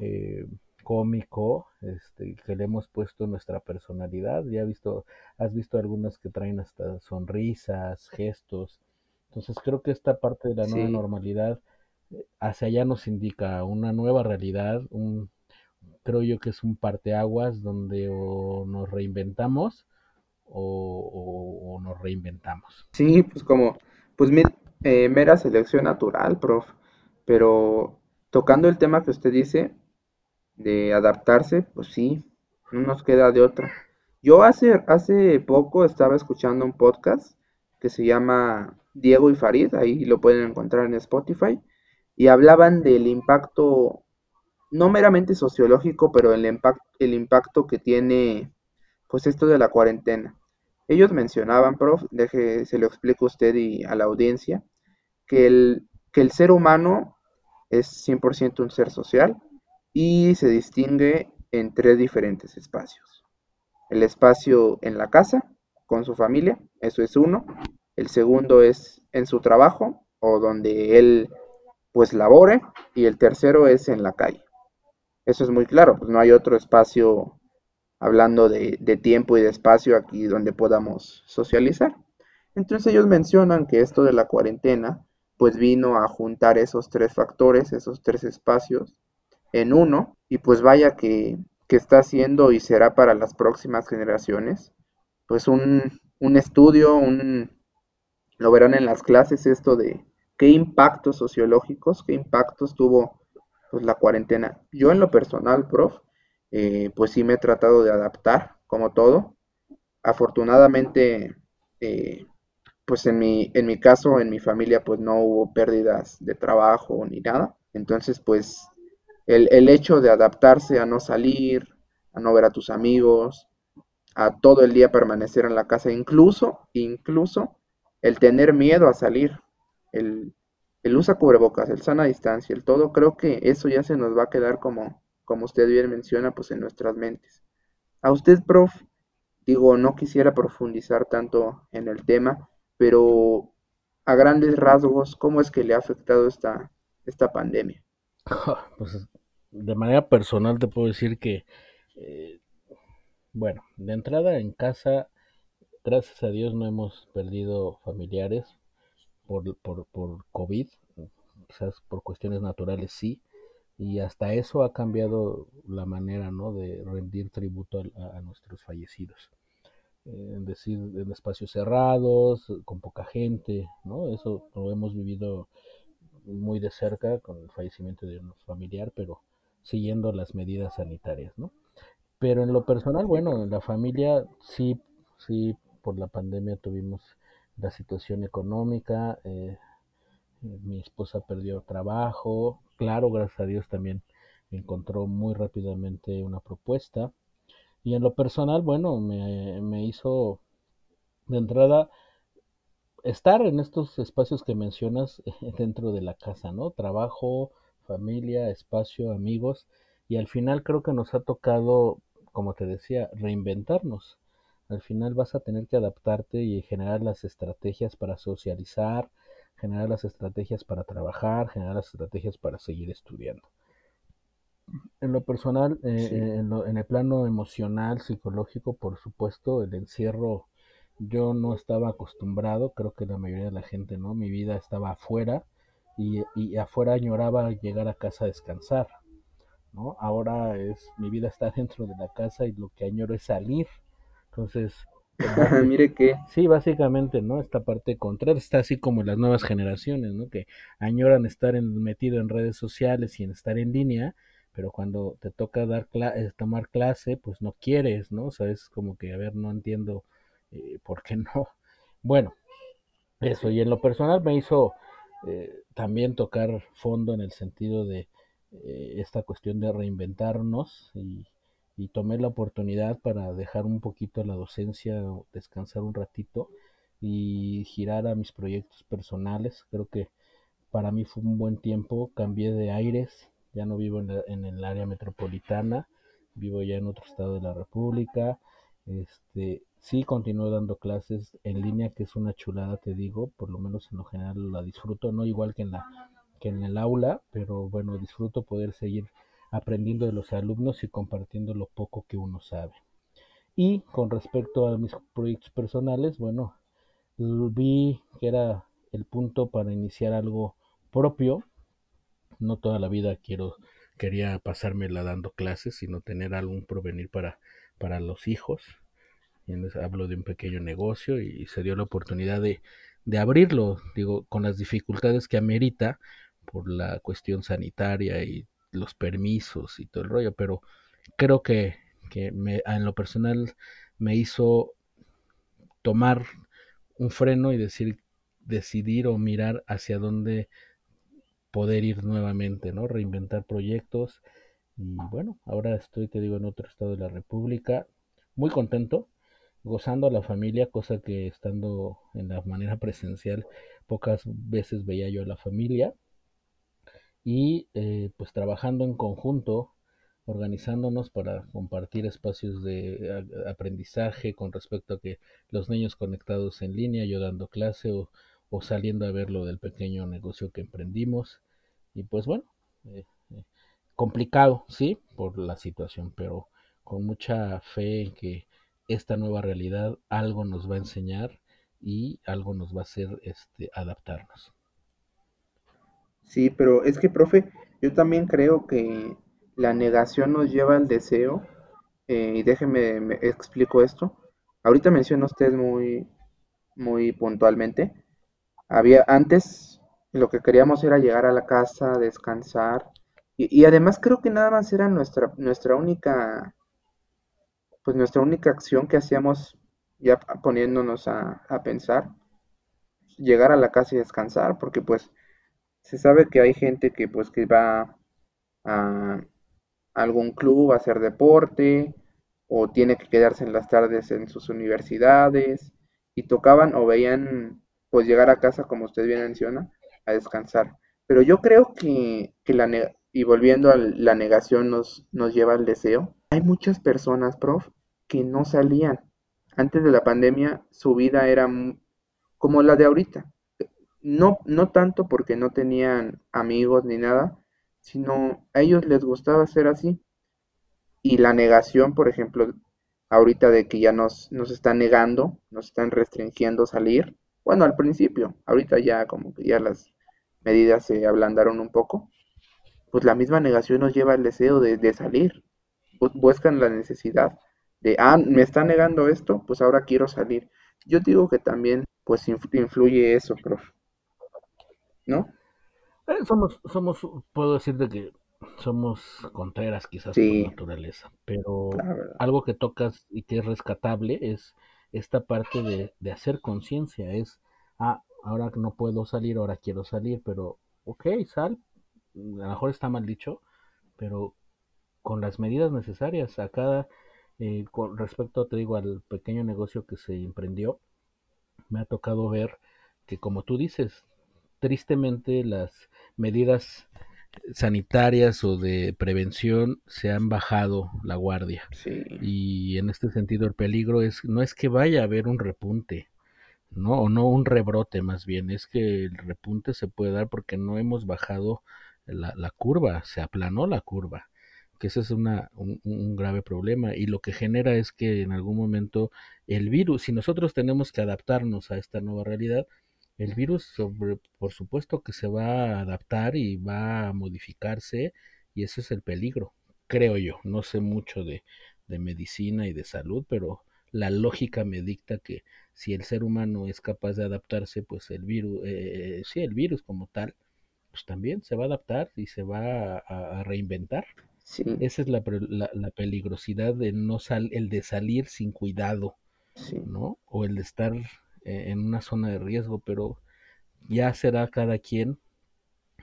Speaker 3: Eh, cómico, este, que le hemos puesto nuestra personalidad. Ya visto, has visto algunas que traen hasta sonrisas, gestos. Entonces creo que esta parte de la nueva
Speaker 1: Sí,
Speaker 3: normalidad eh, hacia allá nos indica una nueva realidad, un, creo yo que es un parteaguas donde o nos reinventamos o, o- o nos reinventamos.
Speaker 1: sí, pues como, pues eh, mera selección natural, prof. Pero tocando el tema que usted dice de adaptarse, pues sí, no nos queda de otra. Yo hace, hace poco estaba escuchando un podcast que se llama Diego y Farid, ahí lo pueden encontrar en Spotify, y hablaban del impacto no meramente sociológico, pero el impacto, el impacto que tiene pues esto de la cuarentena. Ellos mencionaban, prof, deje, se lo explico a usted y a la audiencia, que el, que el ser humano es 100% un ser social y se distingue en tres diferentes espacios. El espacio en la casa, con su familia, eso es uno. El segundo es en su trabajo o donde él pues labore. Y el tercero es en la calle. Eso es muy claro, pues no hay otro espacio hablando de, de tiempo y de espacio aquí donde podamos socializar. Entonces ellos mencionan que esto de la cuarentena pues vino a juntar esos tres factores, esos tres espacios en uno y pues vaya que, que está haciendo y será para las próximas generaciones pues un, un estudio, un, lo verán en las clases esto de qué impactos sociológicos, qué impactos tuvo pues la cuarentena. Yo en lo personal, prof, eh, pues sí me he tratado de adaptar, como todo. Afortunadamente, eh, pues en mi, en mi caso, en mi familia, pues no hubo pérdidas de trabajo ni nada. Entonces, pues el, el hecho de adaptarse a no salir, a no ver a tus amigos, a todo el día permanecer en la casa, incluso, incluso el tener miedo a salir, el, el usa cubrebocas, el sana distancia, el todo, creo que eso ya se nos va a quedar como, como usted bien menciona, pues en nuestras mentes. A usted, prof, digo, no quisiera profundizar tanto en el tema, pero a grandes rasgos, ¿cómo es que le ha afectado esta, esta pandemia?
Speaker 2: Pues de manera personal te puedo decir que, eh, bueno, de entrada en casa, gracias a Dios no hemos perdido familiares por, por, por COVID, quizás por cuestiones naturales sí, y hasta eso ha cambiado la manera ¿no? de rendir tributo a, a nuestros fallecidos. Eh, decir, en espacios cerrados, con poca gente, ¿no? Eso lo hemos vivido muy de cerca con el fallecimiento de un familiar, pero siguiendo las medidas sanitarias, ¿no? Pero en lo personal, bueno, en la familia sí, sí, por la pandemia tuvimos la situación económica, eh, mi esposa perdió trabajo, claro, gracias a Dios también encontró muy rápidamente una propuesta. Y en lo personal, bueno, me, me hizo de entrada estar en estos espacios que mencionas dentro de la casa, ¿no? Trabajo, familia, espacio, amigos. Y al final creo que nos ha tocado, como te decía, reinventarnos. Al final vas a tener que adaptarte y generar las estrategias para socializar, generar las estrategias para trabajar, generar las estrategias para seguir estudiando. En lo personal, eh,
Speaker 1: Sí.
Speaker 2: eh, en, lo- en el plano emocional, psicológico, por supuesto, el encierro, yo no estaba acostumbrado, creo que la mayoría de la gente, ¿no? Mi vida estaba afuera y, y afuera añoraba llegar a casa a descansar, ¿no? Ahora es, mi vida está dentro de la casa y lo que añoro es salir. Entonces, basi-
Speaker 1: Mire que,
Speaker 2: Sí, básicamente, ¿no? Esta parte contraria está así como las nuevas generaciones, ¿no? Que añoran estar en- metido en redes sociales y en estar en línea, pero cuando te toca dar cla- eh, tomar clase, pues no quieres, ¿no? O sea, es como que, a ver, no entiendo eh, por qué no. Bueno, eso, y en lo personal me hizo eh, también tocar fondo en el sentido de eh, esta cuestión de reinventarnos y, y tomé la oportunidad para dejar un poquito la docencia, descansar un ratito y girar a mis proyectos personales. Creo que para mí fue un buen tiempo, cambié de aires, ya no vivo en, la- en el área metropolitana, vivo ya en otro estado de la República. Este, sí continúo dando clases en línea, que es una chulada, te digo, por lo menos en lo general la disfruto, no igual que en la que en el aula, pero bueno, disfruto poder seguir aprendiendo de los alumnos y compartiendo lo poco que uno sabe. Y con respecto a mis proyectos personales, bueno, vi que era el punto para iniciar algo propio. No toda la vida quiero quería pasármela dando clases, sino tener algún provenir para, para los hijos. Hablo de un pequeño negocio y se dio la oportunidad de, de abrirlo, digo, con las dificultades que amerita por la cuestión sanitaria y los permisos y todo el rollo, pero creo que, que me, en lo personal me hizo tomar un freno y decir, decidir o mirar hacia dónde poder ir nuevamente, ¿no? Reinventar proyectos. Y bueno, ahora estoy, te digo, en otro estado de la República, muy contento, gozando a la familia, cosa que estando en la manera presencial pocas veces veía yo a la familia. Y eh, pues trabajando en conjunto, organizándonos para compartir espacios de aprendizaje con respecto a que los niños conectados en línea, yo dando clase o, o saliendo a ver lo del pequeño negocio que emprendimos. Y pues bueno, eh, eh, complicado, sí, por la situación, pero con mucha fe en que esta nueva realidad algo nos va a enseñar y algo nos va a hacer este, adaptarnos.
Speaker 1: Sí, pero es que, profe, yo también creo que la negación nos lleva al deseo, eh, y déjeme me explico esto. Ahorita menciona usted muy, muy puntualmente, había antes lo que queríamos era llegar a la casa, descansar, y, y además creo que nada más era nuestra, nuestra única, pues nuestra única acción que hacíamos ya poniéndonos a, a pensar, llegar a la casa y descansar, porque pues se sabe que hay gente que pues que va a algún club a hacer deporte o tiene que quedarse en las tardes en sus universidades y tocaban o veían pues llegar a casa, como usted bien menciona, a descansar. Pero yo creo que, que la, y volviendo a la negación nos, nos lleva al deseo, hay muchas personas, prof, que no salían. Antes de la pandemia, su vida era como la de ahorita. No, no tanto porque no tenían amigos ni nada, sino a ellos les gustaba ser así. Y la negación, por ejemplo, ahorita de que ya nos, nos están negando, nos están restringiendo salir. Bueno, al principio, ahorita ya como que ya las medidas se ablandaron un poco, pues la misma negación nos lleva al deseo de, salir. Buscan la necesidad de, ah, me está negando esto, pues ahora quiero salir. Yo digo que también, pues influye eso, prof. ¿No?
Speaker 2: Eh, somos, somos, puedo decirte que somos contreras quizás por naturaleza, pero algo que tocas y que es rescatable es esta parte de, de hacer conciencia, es, ah, ahora no puedo salir, ahora quiero salir, pero ok, sal, a lo mejor está mal dicho, pero con las medidas necesarias. Acá, eh, con respecto, te digo, al pequeño negocio que se emprendió, me ha tocado ver que, como tú dices, tristemente las medidas sanitarias o de prevención se han bajado la guardia. Y en este sentido el peligro es no es que vaya a haber un repunte, no o no un rebrote más bien, es que el repunte se puede dar porque no hemos bajado la, curva, se aplanó la curva, que ese es una, un, grave problema y lo que genera es que en algún momento el virus, si nosotros tenemos que adaptarnos a esta nueva realidad, el virus sobre, por supuesto que se va a adaptar y va a modificarse y ese es el peligro, creo yo, no sé mucho de, de medicina y de salud, pero la lógica me dicta que si el ser humano es capaz de adaptarse, pues el virus, eh, sí, el virus como tal, pues también se va a adaptar y se va a, reinventar. Esa es la, la, peligrosidad de no sal, el de salir sin cuidado, ¿no? O el de estar eh, en una zona de riesgo, pero ya será cada quien,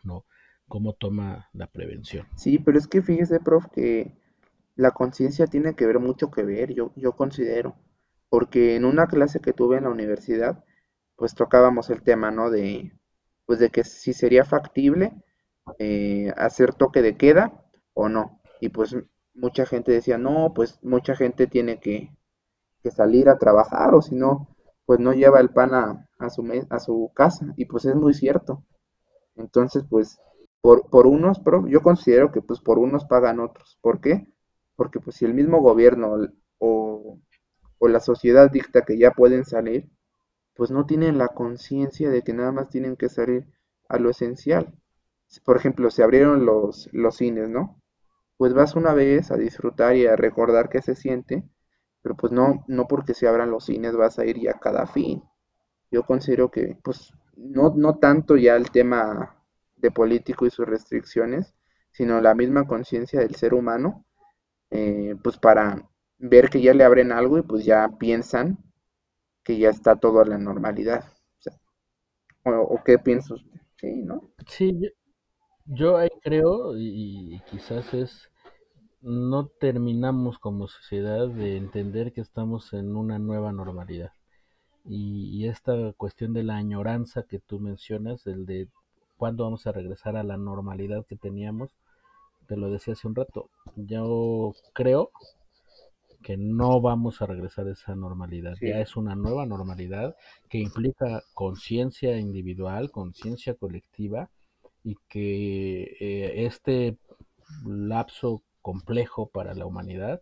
Speaker 2: ¿no? Cómo toma la prevención.
Speaker 1: Sí, pero es que fíjese, prof, que la conciencia tiene que ver mucho que ver, yo, yo considero, porque en una clase que tuve en la universidad, pues tocábamos el tema, ¿no? De, pues de que si sería factible eh, hacer toque de queda o no. Y pues mucha gente decía, no, pues mucha gente tiene que, salir a trabajar o si no, pues no lleva el pan a, a, su, a su casa. Y pues es muy cierto. Entonces, pues por, por unos, yo considero que pues por unos pagan otros. ¿Por qué? Porque pues si el mismo gobierno o, o la sociedad dicta que ya pueden salir, pues no tienen la conciencia de que nada más tienen que salir a lo esencial. Por ejemplo, se abrieron los, los cines, ¿no? Pues vas una vez a disfrutar y a recordar qué se siente, pero pues no, no porque se abran los cines vas a ir ya cada fin. Yo considero que, pues, no, no tanto ya el tema de político y sus restricciones, sino la misma conciencia del ser humano, eh, pues para ver que ya le abren algo y pues ya piensan que ya está todo a la normalidad. O, qué piensa usted? Sí, ¿no?
Speaker 2: Sí, yo, ahí creo, y, quizás es, no terminamos como sociedad de entender que estamos en una nueva normalidad. Y, esta cuestión de la añoranza que tú mencionas, el de cuándo vamos a regresar a la normalidad que teníamos, te lo decía hace un rato. Yo creo que no vamos a regresar a esa normalidad. Ya es una nueva normalidad que implica conciencia individual, conciencia colectiva y que eh, este lapso complejo para la humanidad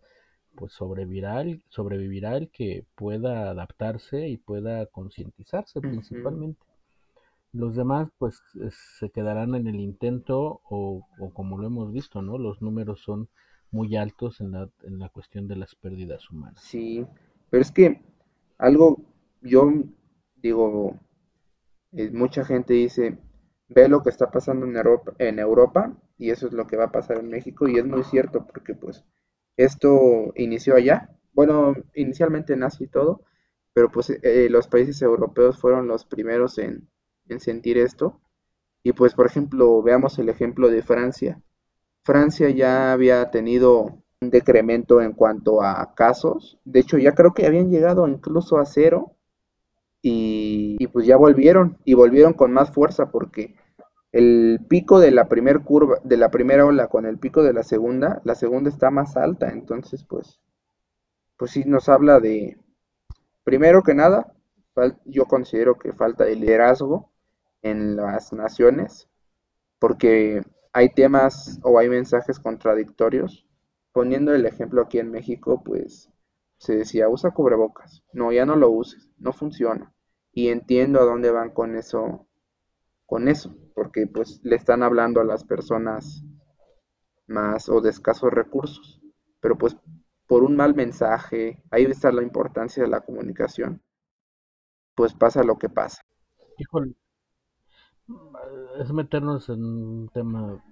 Speaker 2: pues sobrevivirá el, sobrevivirá el que pueda adaptarse y pueda concientizarse principalmente. Los demás pues se quedarán en el intento o, o como lo hemos visto, ¿no? Los números son muy altos en la, en la cuestión de las pérdidas humanas.
Speaker 1: Sí, pero es que algo, yo digo, eh, mucha gente dice, ve lo que está pasando en Europa, en Europa y eso es lo que va a pasar en México y es muy cierto porque pues esto inició allá, bueno, inicialmente en Asia y todo, pero pues eh, los países europeos fueron los primeros en, en sentir esto y pues por ejemplo veamos el ejemplo de Francia Francia ya había tenido un decremento en cuanto a casos. De hecho, ya creo que habían llegado incluso a cero. y, pues ya volvieron y volvieron con más fuerza porque el pico de la primera curva, de la primera ola con el pico de la segunda, la segunda está más alta, entonces pues, pues sí nos habla de, primero que nada, yo considero que falta de liderazgo en las naciones, porque hay temas o hay mensajes contradictorios. Poniendo el ejemplo aquí en México, pues se decía, usa cubrebocas. No, ya no lo uses, no funciona. Y entiendo a dónde van con eso, con eso, porque pues le están hablando a las personas más o de escasos recursos. Pero pues por un mal mensaje, ahí está la importancia de la comunicación, pues pasa lo que pasa.
Speaker 2: Híjole, es meternos en un tema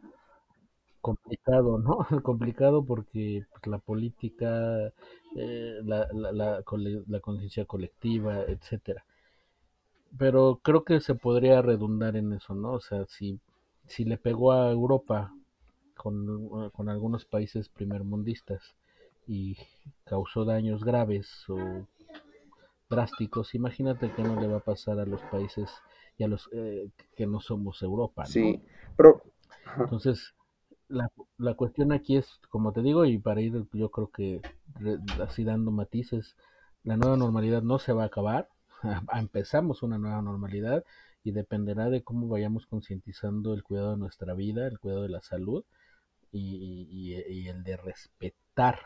Speaker 2: complicado, ¿no? complicado porque pues, la política, eh, la, la, la, conciencia colectiva, etcétera. Pero creo que se podría redundar en eso, ¿no? O sea, si, si le pegó a Europa con, con algunos países primermundistas y causó daños graves o drásticos, imagínate que no le va a pasar a los países y a los eh, que no somos Europa. ¿no?
Speaker 1: Sí, pero...
Speaker 2: Entonces, la, la, cuestión aquí es, como te digo, y para ir, yo creo que así dando matices, la nueva normalidad no se va a acabar, empezamos una nueva normalidad y dependerá de cómo vayamos concientizando el cuidado de nuestra vida, el cuidado de la salud y, y, el de respetar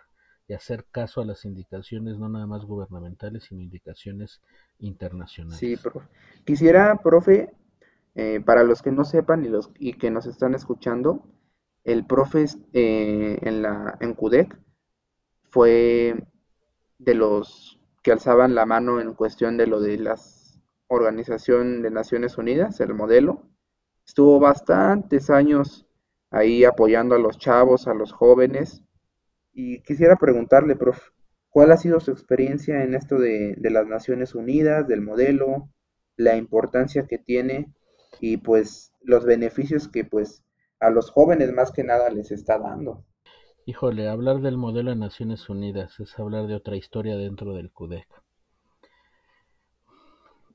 Speaker 2: y hacer caso a las indicaciones no nada más gubernamentales, sino indicaciones internacionales.
Speaker 1: Sí, profe. Quisiera, profe, eh, para los que no sepan y los y que nos están escuchando, el profe eh, en la en CUDEC fue de los que alzaban la mano en cuestión de lo de la Organización de Naciones Unidas, el modelo. Estuvo bastantes años ahí apoyando a los chavos, a los jóvenes. Y quisiera preguntarle, profe, ¿cuál ha sido su experiencia en esto de, de las Naciones Unidas, del modelo, la importancia que tiene y pues los beneficios que pues a los jóvenes más que nada les está dando.
Speaker 2: Híjole, hablar del modelo de Naciones Unidas es hablar de otra historia dentro del CUDEC.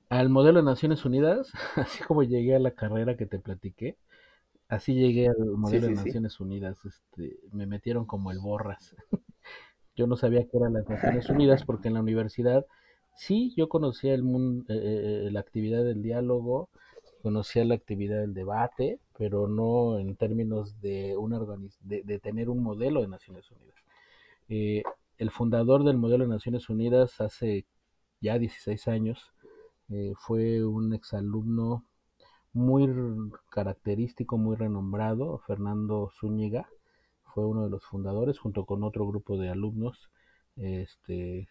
Speaker 2: Al modelo de Naciones Unidas, así como llegué a la carrera que te platiqué, así llegué al modelo de Naciones Unidas. Este, me metieron como el borras. yo no sabía qué eran las Naciones Unidas porque en la universidad sí yo conocía el mundo, eh, eh, eh, la actividad del diálogo, conocía la actividad del debate, pero no en términos de, una de, de, tener un modelo de Naciones Unidas. Eh, el fundador del modelo de Naciones Unidas hace ya 16 años eh, fue un exalumno muy característico, muy renombrado, Fernando Zúñiga, fue uno de los fundadores junto con otro grupo de alumnos este,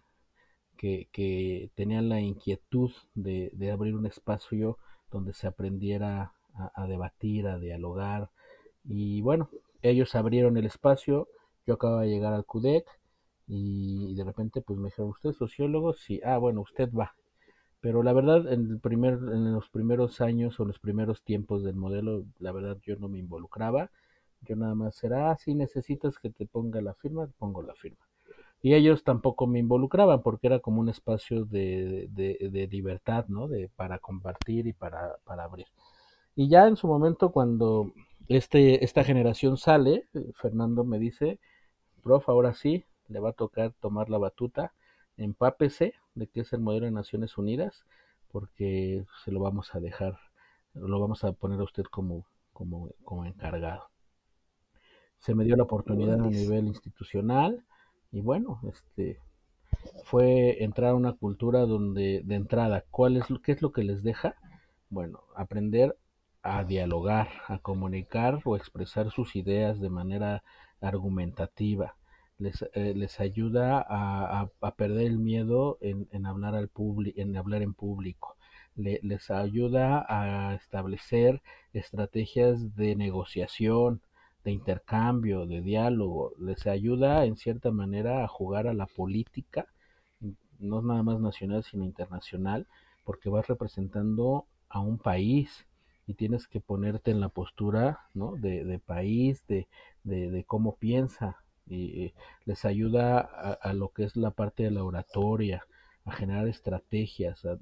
Speaker 2: que, que tenían la inquietud de, de abrir un espacio donde se aprendiera a, debatir, a dialogar. Y bueno, ellos abrieron el espacio, yo acababa de llegar al CUDEC y de repente pues me dijeron, ¿usted es sociólogo? Sí, ah, bueno, usted va. Pero la verdad, en, el primer, en los primeros años o los primeros tiempos del modelo, la verdad yo no me involucraba. Yo nada más era, ah, si necesitas que te ponga la firma, pongo la firma y ellos tampoco me involucraban porque era como un espacio de, de, libertad, ¿no? De, para compartir y para, para, abrir. Y ya en su momento cuando este, esta generación sale, Fernando me dice, prof, ahora sí, le va a tocar tomar la batuta, empápese de qué es el modelo de Naciones Unidas, porque se lo vamos a dejar, lo vamos a poner a usted como, como, como encargado. Se me dio la oportunidad a nivel institucional, y bueno, este fue entrar a una cultura donde de entrada, ¿cuál es qué es lo que les deja? Bueno, aprender a dialogar, a comunicar o expresar sus ideas de manera argumentativa. Les, eh, les ayuda a, a, perder el miedo en, en hablar al en hablar en público. les ayuda a establecer estrategias de negociación, de intercambio, de diálogo, les ayuda en cierta manera a jugar a la política, no nada más nacional, sino internacional, porque vas representando a un país y tienes que ponerte en la postura ¿no? de, país, de, de, cómo piensa, y les ayuda a, lo que es la parte de la oratoria, a generar estrategias, a,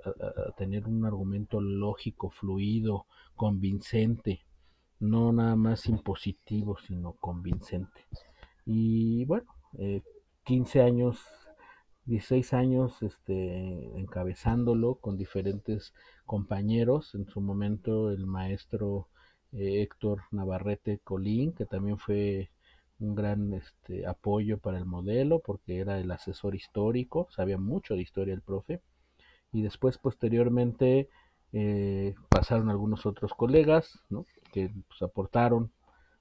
Speaker 2: tener un argumento lógico, fluido, convincente, no nada más impositivo, sino convincente. Y bueno, 15 eh, años 16 años este, encabezándolo con diferentes compañeros. En su momento el maestro eh, Héctor Navarrete Colín, que también fue un gran este, apoyo para el modelo porque era el asesor histórico, sabía mucho de historia el profe. Y después, posteriormente, eh, pasaron algunos otros colegas ¿no? Que pues, aportaron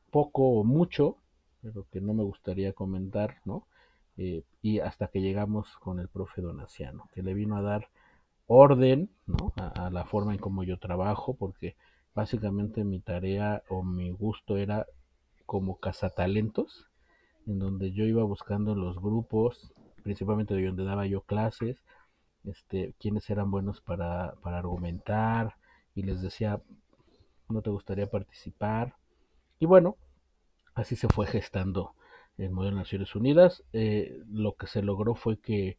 Speaker 2: poco o mucho, pero que no me gustaría comentar, ¿no? Eh, y hasta que llegamos con el profe Donaciano, que le vino a dar orden ¿no? a, la forma en cómo yo trabajo, porque básicamente mi tarea o mi gusto era como cazatalentos, en donde yo iba buscando los grupos, principalmente de donde daba yo clases, este, quiénes eran buenos para, para argumentar, y les decía, ¿no te gustaría participar? Y bueno, así se fue gestando el modelo de Naciones Unidas. Eh, lo que se logró fue que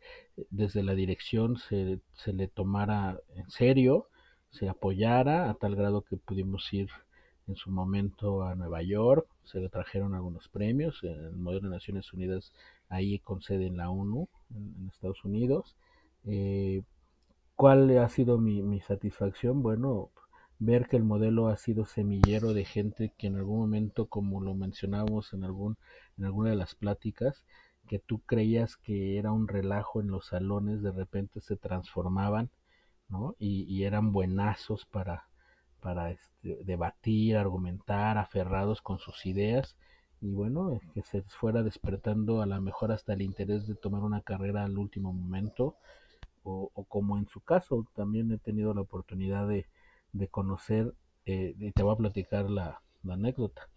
Speaker 2: desde la dirección se, se, le tomara en serio, se apoyara a tal grado que pudimos ir en su momento a Nueva York, se le trajeron algunos premios, el modelo de Naciones Unidas ahí con sede en la ONU, en, Estados Unidos. Eh, ¿Cuál ha sido mi, mi satisfacción? Bueno, ver que el modelo ha sido semillero de gente que en algún momento, como lo mencionábamos en, algún, en alguna de las pláticas, que tú creías que era un relajo en los salones, de repente se transformaban, ¿no? Y, eran buenazos para, para este, debatir, argumentar, aferrados con sus ideas, y bueno, que se fuera despertando a lo mejor hasta el interés de tomar una carrera al último momento, o como en su caso, también he tenido la oportunidad de, de conocer, eh, y te voy a platicar la, anécdota.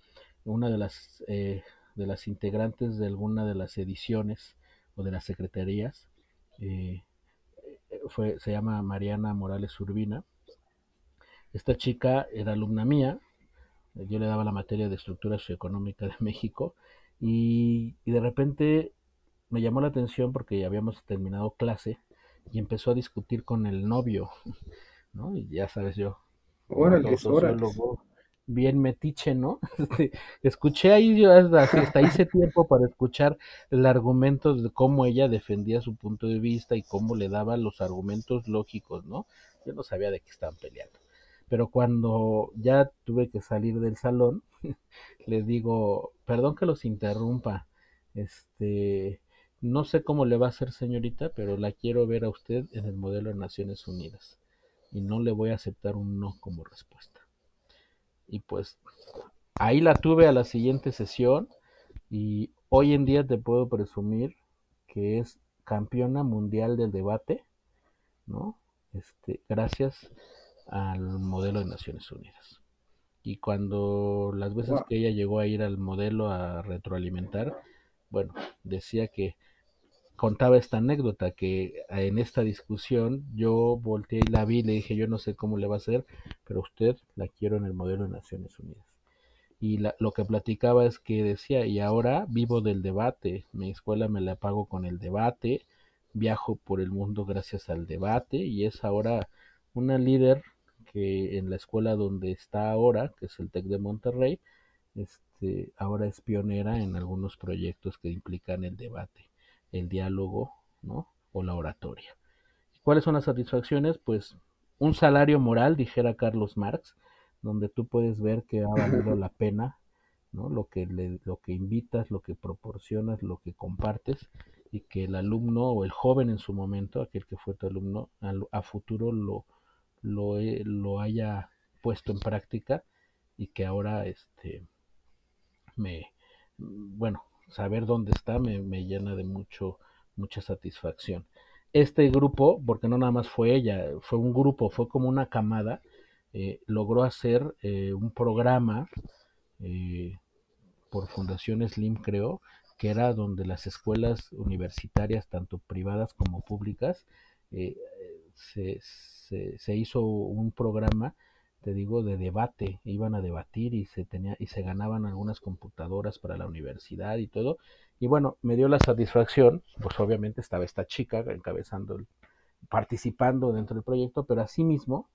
Speaker 2: Una de las, eh, de las integrantes de alguna de las ediciones o de las secretarías eh, fue, se llama Mariana Morales Urbina. Esta chica era alumna mía, yo le daba la materia de estructura socioeconómica de México y, de repente me llamó la atención porque habíamos terminado clase y empezó a discutir con el novio, ¿no? Y ya sabes yo,
Speaker 1: Órale,
Speaker 2: bien metiche, ¿no? Este, escuché ahí, yo hasta, hice tiempo para escuchar el argumento de cómo ella defendía su punto de vista y cómo le daba los argumentos lógicos, ¿no? Yo no sabía de qué estaban peleando. Pero cuando ya tuve que salir del salón, le digo, perdón que los interrumpa, este, no sé cómo le va a hacer señorita, pero la quiero ver a usted en el modelo de Naciones Unidas y no le voy a aceptar un no como respuesta. Y pues ahí la tuve a la siguiente sesión y hoy en día te puedo presumir que es campeona mundial del debate, ¿no? Este, gracias al modelo de Naciones Unidas. Y cuando las veces que ella llegó a ir al modelo a retroalimentar, bueno, decía que contaba esta anécdota que en esta discusión yo volteé y la vi y le dije yo no sé cómo le va a hacer, pero usted la quiero en el modelo de Naciones Unidas. Y lo que platicaba es que decía, y ahora vivo del debate, mi escuela me la pago con el debate, viajo por el mundo gracias al debate y es ahora una líder que en la escuela donde está ahora, que es el TEC de Monterrey, este, ahora es pionera en algunos proyectos que implican el debate el diálogo, ¿no? O la oratoria. ¿Cuáles son las satisfacciones? Pues un salario moral, dijera Carlos Marx, donde tú puedes ver que ha valido la pena, ¿no? Lo que, lo que invitas, lo que proporcionas, lo que compartes, y que el alumno o el joven en su momento, aquel que fue tu alumno, a, futuro lo, lo, lo haya puesto en práctica y que ahora este me bueno saber dónde está me, llena de mucho, mucha satisfacción. Este grupo, porque no nada más fue ella, fue un grupo, fue como una camada, eh, logró hacer eh, un programa eh, por Fundación Slim, creo, que era donde las escuelas universitarias, tanto privadas como públicas, se, se, hizo un programa te digo, de debate, iban a debatir y se tenía y se ganaban algunas computadoras para la universidad y todo. Y bueno, me dio la satisfacción, pues obviamente estaba esta chica encabezando participando dentro del proyecto, pero asimismo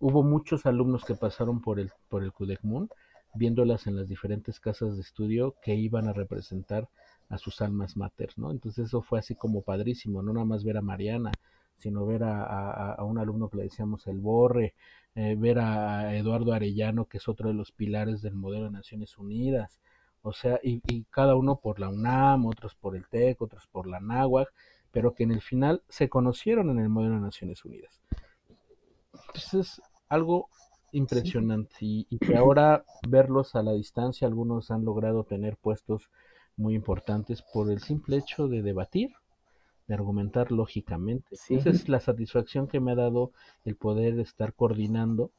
Speaker 2: hubo muchos alumnos que pasaron por el, por el CUDECMUN, viéndolas en las diferentes casas de estudio que iban a representar a sus almas mater, ¿no? Entonces eso fue así como padrísimo, no nada más ver a Mariana, sino ver a, un alumno que le decíamos el Borre, eh, ver a Eduardo Arellano, que es otro de los pilares del modelo de Naciones Unidas, o sea, y, y cada uno por la UNAM, otros por el TEC, otros por la NAWAC, pero que en el final se conocieron en el modelo de Naciones Unidas. Entonces, algo impresionante y, y, que ahora verlos a la distancia, algunos han logrado tener puestos muy importantes por el simple hecho de debatir, de argumentar lógicamente. Esa es la satisfacción que me ha dado el poder estar coordinando,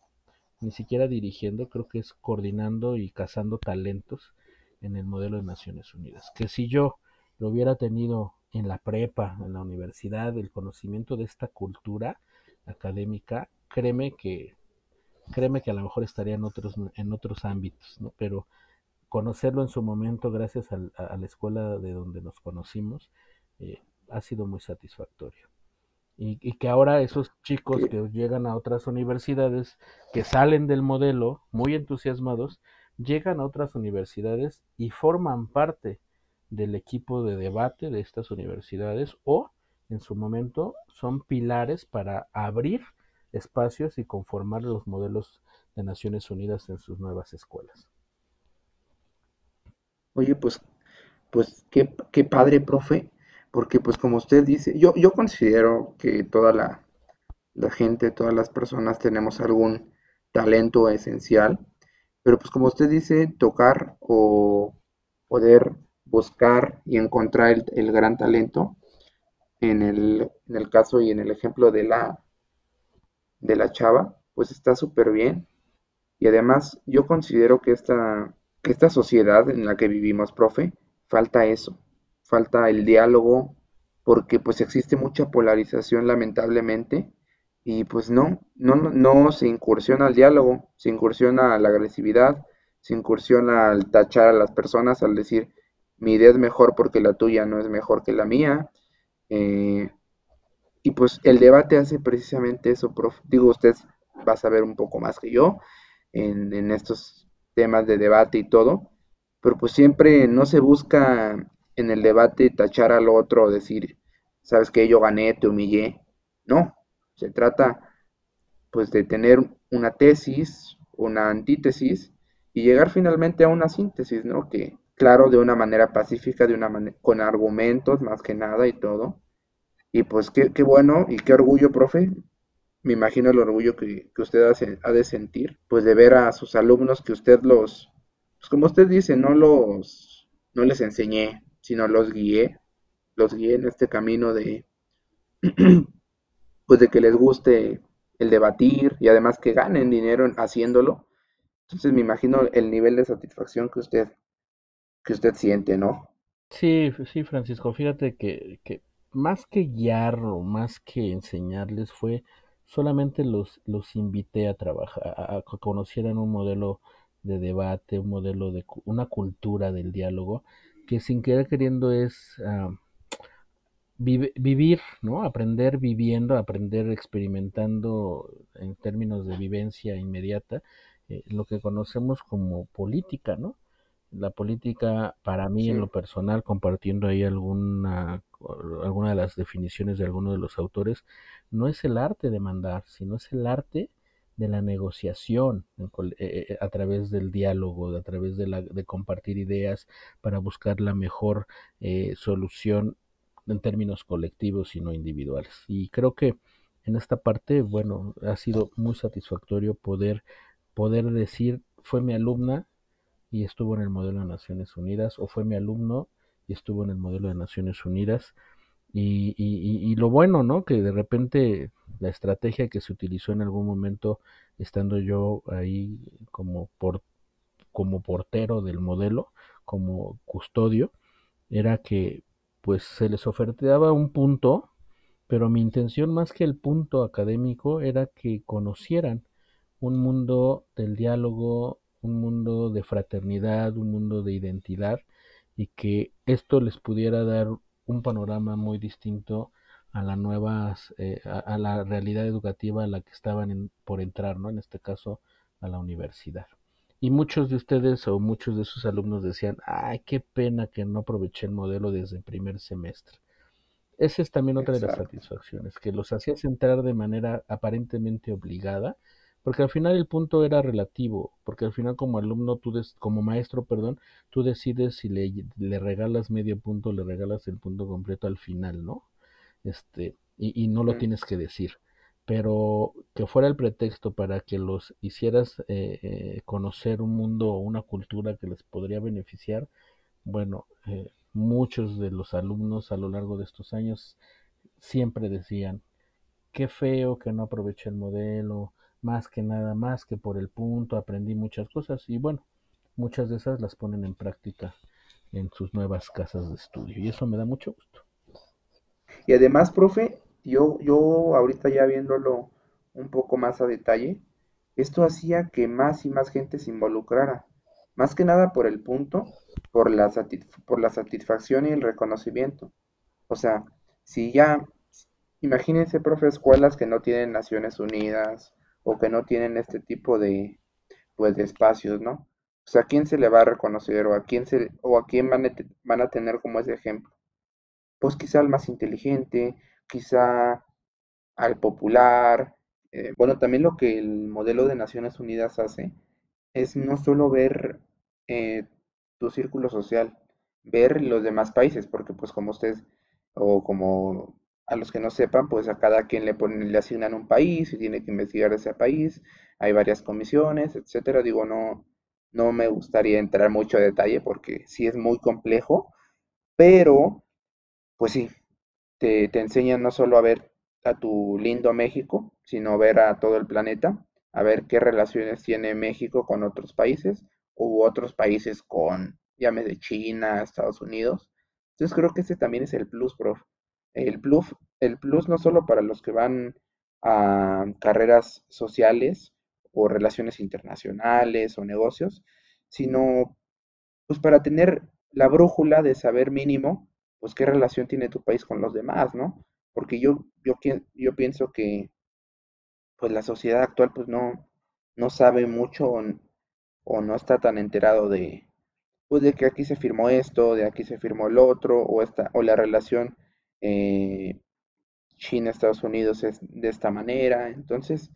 Speaker 2: ni siquiera dirigiendo, creo que es coordinando y cazando talentos en el modelo de Naciones Unidas. Que si yo lo hubiera tenido en la prepa, en la universidad, el conocimiento de esta cultura académica, créeme que créeme que a lo mejor estaría en otros en otros ámbitos, ¿no? Pero conocerlo en su momento gracias a, la escuela de donde nos conocimos eh, ha sido muy satisfactorio. Y, que ahora esos chicos que llegan a otras universidades, que salen del modelo muy entusiasmados, llegan a otras universidades y forman parte del equipo de debate de estas universidades o en su momento son pilares para abrir espacios y conformar los modelos de Naciones Unidas en sus nuevas escuelas.
Speaker 1: Oye, pues, pues qué, qué padre, profe, porque pues como usted dice, yo, yo considero que toda la, la gente, todas las personas tenemos algún talento esencial, pero pues como usted dice, tocar o poder buscar y encontrar el, gran talento, en el, en el, caso y en el ejemplo de la, de la chava, pues está súper bien. Y además yo considero que esta, esta sociedad en la que vivimos, profe, falta eso, falta el diálogo, porque pues existe mucha polarización lamentablemente y pues no, no, no se incursiona al diálogo, se incursiona a la agresividad, se incursiona al tachar a las personas, al decir mi idea es mejor porque la tuya no es mejor que la mía. Eh, y pues el debate hace precisamente eso, profe. Digo, usted va a saber un poco más que yo en estos temas de debate y todo, pero pues siempre no se busca en el debate tachar al otro, decir, sabes que yo gané, te humillé. No, se trata pues de tener una tesis, una antítesis y llegar finalmente a una síntesis, ¿no? Que claro, de una manera pacífica, de una con argumentos más que nada y todo. Y pues qué, qué bueno y qué orgullo, profe, me imagino el orgullo que, usted ha de sentir, pues de ver a sus alumnos que usted los, pues como usted dice, no los, no les enseñé, sino los guié, los guié en este camino de, pues de que les guste el debatir y además que ganen dinero haciéndolo. Entonces me imagino el nivel de satisfacción que usted, que usted siente, ¿no?
Speaker 2: Sí, sí, Francisco, fíjate que, que más que guiar o más que enseñarles fue solamente los, los invité a trabajar, a, que conocieran un modelo de debate, un modelo de una cultura del diálogo, que sin querer queriendo es ah, vivir, ¿no? Aprender viviendo, aprender experimentando en términos de vivencia inmediata, eh, lo que conocemos como política, ¿no? La política, para mí en lo personal, compartiendo ahí alguna, alguna de las definiciones de algunos de los autores, no es el arte de mandar, sino es el arte de la negociación eh, eh, a través del diálogo, a través de, la, de compartir ideas para buscar la mejor eh, solución en términos colectivos y no individuales. Y creo que en esta parte, bueno, ha sido muy satisfactorio poder, poder decir, fue mi alumna y estuvo en el modelo de Naciones Unidas, o fue mi alumno y estuvo en el modelo de Naciones Unidas, y, y, y, lo bueno, ¿no? Que de repente la estrategia que se utilizó en algún momento, estando yo ahí como, por, como portero del modelo, como custodio, era que pues se les ofertaba un punto, pero mi intención más que el punto académico era que conocieran un mundo del diálogo, un mundo de fraternidad, un mundo de identidad, y que esto les pudiera dar un panorama muy distinto a la nuevas, eh, a, la realidad educativa a la que estaban por entrar, ¿no? En este caso, a la universidad. Y muchos de ustedes o muchos de sus alumnos decían, ay, qué pena que no aproveché el modelo desde el primer semestre. Esa es también otra de las satisfacciones, que los hacías entrar de manera aparentemente obligada, porque al final el punto era relativo, porque al final como alumno, tú como maestro, perdón, tú decides si le, le regalas medio punto, le regalas el punto completo al final, ¿no? Este, y, y no lo tienes que decir pero que fuera el pretexto para que los hicieras eh, eh, conocer un mundo o una cultura que les podría beneficiar, bueno, eh, muchos de los alumnos a lo largo de estos años siempre decían, qué feo que no aproveché el modelo, más que nada, más que por el punto, aprendí muchas cosas y bueno, muchas de esas las ponen en práctica en sus nuevas casas de estudio y eso me da mucho gusto.
Speaker 1: Y además, profe, yo, yo ahorita ya viéndolo un poco más a detalle, esto hacía que más y más gente se involucrara, más que nada por el punto, por la, por la satisfacción y el reconocimiento. O sea, si ya, imagínense, profe, escuelas que no tienen Naciones Unidas o que no tienen este tipo de, pues, de espacios, ¿no? O sea, ¿a quién se le va a reconocer o a quién, se, o a quién van a, van a tener como ese ejemplo? Pues quizá el más inteligente, quizá al popular. Eh, bueno, también lo que el modelo de Naciones Unidas hace es no solo ver eh, tu círculo social, ver los demás países, porque pues como ustedes, o como a los que no sepan, pues a cada quien le ponen, le asignan un país y tiene que investigar ese país, hay varias comisiones, etcétera. Digo, no, no me gustaría entrar mucho a detalle porque sí es muy complejo, pero pues sí, te, te enseñan no solo a ver a tu lindo México, sino ver a todo el planeta, a ver qué relaciones tiene México con otros países u otros países con, de China, Estados Unidos. Entonces creo que ese también es el plus, prof. El plus, el plus no solo para los que van a carreras sociales o relaciones internacionales o negocios, sino pues para tener la brújula de saber mínimo pues qué relación tiene tu país con los demás, ¿no? Porque yo, yo, yo pienso que pues la sociedad actual pues no, no sabe mucho o, no está tan enterado de, pues de que aquí se firmó esto, de aquí se firmó el otro, o, esta, o la relación eh, China-Estados Unidos es de esta manera. Entonces,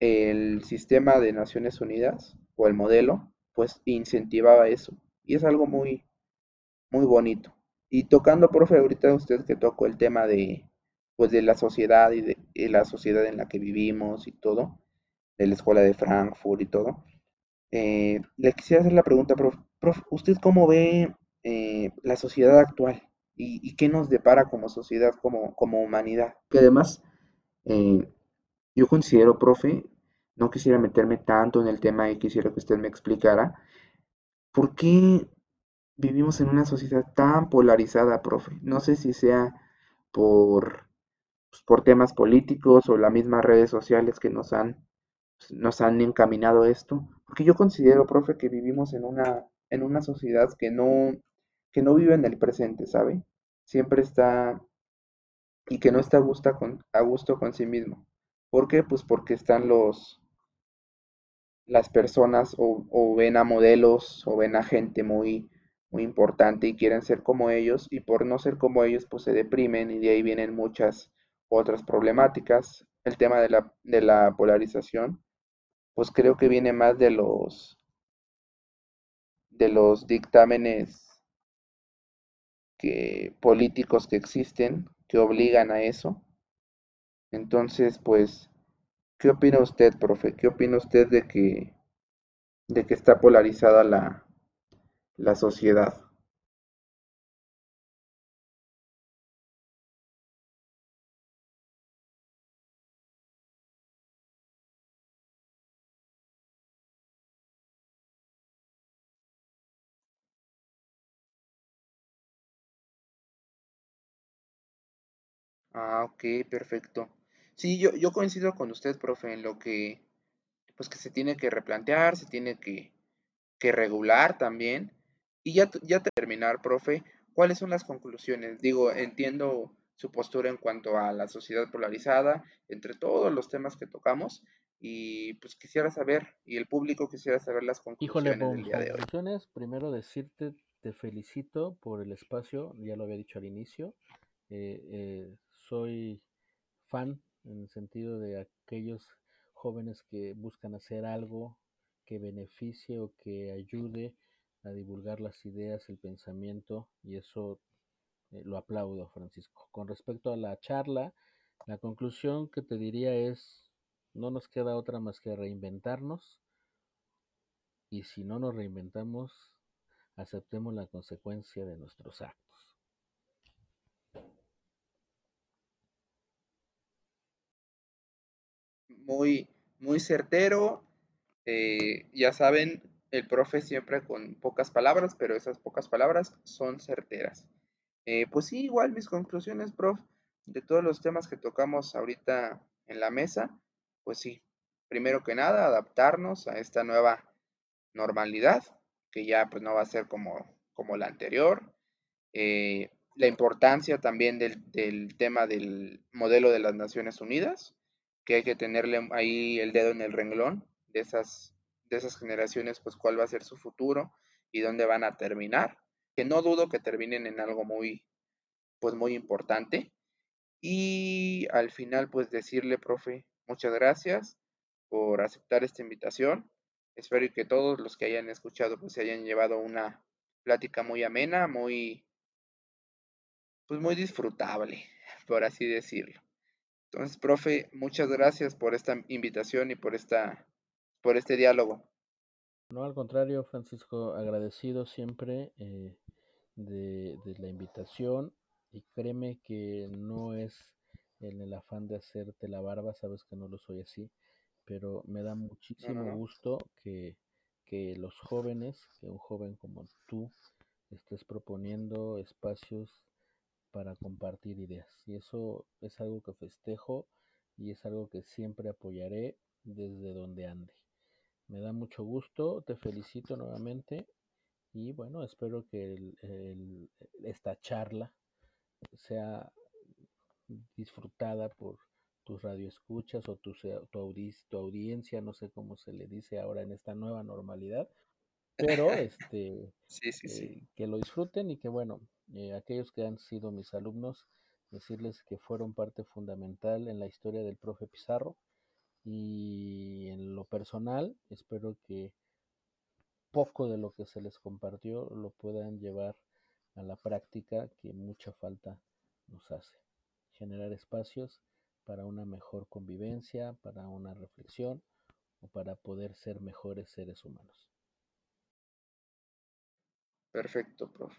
Speaker 1: el sistema de Naciones Unidas o el modelo, pues incentivaba eso. Y es algo muy, muy bonito. Y tocando, profe, ahorita usted que tocó el tema de, pues, de la sociedad y de, la sociedad en la que vivimos y todo, de la escuela de Frankfurt y todo, eh, le quisiera hacer la pregunta, profe, ¿usted cómo ve eh, la sociedad actual y, qué nos depara como sociedad, como, como humanidad? Que además, eh, yo considero, profe, no quisiera meterme tanto en el tema y quisiera que usted me explicara, ¿por qué vivimos en una sociedad tan polarizada, profe. No sé si sea por, pues, por temas políticos o las mismas redes sociales que nos han, pues, nos han encaminado esto. Porque yo considero, profe, que vivimos en una, en una sociedad que no, que no vive en el presente, ¿sabe? Siempre está y que no está a gusto con, a gusto con sí mismo. ¿Por qué? Pues porque están los, las personas o, ven a modelos o ven a gente muy, muy importante y quieren ser como ellos y por no ser como ellos pues se deprimen y de ahí vienen muchas otras problemáticas. El tema de la, de la polarización pues creo que viene más de los de los dictámenes que, políticos que existen que obligan a eso. Entonces, pues, ¿qué opina usted, profe? ¿Qué opina usted de que de que está polarizada la, la sociedad. Ah, ok, perfecto. Sí, yo, yo coincido con usted, profe, en lo que, pues que se tiene que replantear, se tiene que, que regular también. Y ya, ya terminar, profe, ¿cuáles son las conclusiones? Digo, entiendo su postura en cuanto a la sociedad polarizada, entre todos los temas que tocamos. Y pues quisiera saber, y el público quisiera saber las conclusiones
Speaker 2: Híjole,
Speaker 1: del día de hoy.
Speaker 2: conclusiones, primero decirte, te felicito por el espacio, ya lo había dicho al inicio. Eh, eh, soy fan en el sentido de aquellos jóvenes que buscan hacer algo que beneficie o que ayude a divulgar las ideas, el pensamiento, y eso eh, lo aplaudo, Francisco. Con respecto a la charla, la conclusión que te diría es, no nos queda otra más que reinventarnos, y si no nos reinventamos, aceptemos la consecuencia de nuestros actos.
Speaker 1: Muy, muy certero. Eh, ya saben, el profe siempre con pocas palabras, pero esas pocas palabras son certeras. Eh, pues sí, igual mis conclusiones, prof, de todos los temas que tocamos ahorita en la mesa, pues sí, primero que nada, adaptarnos a esta nueva normalidad, que ya pues no va a ser como, como la anterior. Eh, la importancia también del, del, tema del modelo de las Naciones Unidas, que hay que tenerle ahí el dedo en el renglón de esas, de esas generaciones, pues cuál va a ser su futuro y dónde van a terminar que no dudo que terminen en algo muy, pues muy importante. Y al final, pues decirle, profe, muchas gracias por aceptar esta invitación. Espero que todos los que hayan escuchado, pues se hayan llevado una plática muy amena, muy, pues muy disfrutable, por así decirlo. Entonces, profe, muchas gracias por esta invitación y por esta, por este diálogo.
Speaker 2: No, al contrario, Francisco, agradecido siempre eh, de, de, la invitación y créeme que no es en el afán de hacerte la barba, sabes que no lo soy así, pero me da muchísimo gusto que, que los jóvenes, que un joven como tú, estés proponiendo espacios para compartir ideas. Y eso es algo que festejo y es algo que siempre apoyaré desde donde ande. Me da mucho gusto, te felicito nuevamente y bueno, espero que el, el, esta charla sea disfrutada por tus radioescuchas o tu, tu, audi tu, audiencia, no sé cómo se le dice ahora en esta nueva normalidad, pero este
Speaker 1: sí, sí, sí.
Speaker 2: Eh, que lo disfruten y que bueno, eh, aquellos que han sido mis alumnos, decirles que fueron parte fundamental en la historia del profe Pizarro y en lo personal espero que poco de lo que se les compartió lo puedan llevar a la práctica que mucha falta nos hace. Generar espacios para una mejor convivencia, para una reflexión o para poder ser mejores seres humanos.
Speaker 1: Perfecto, prof.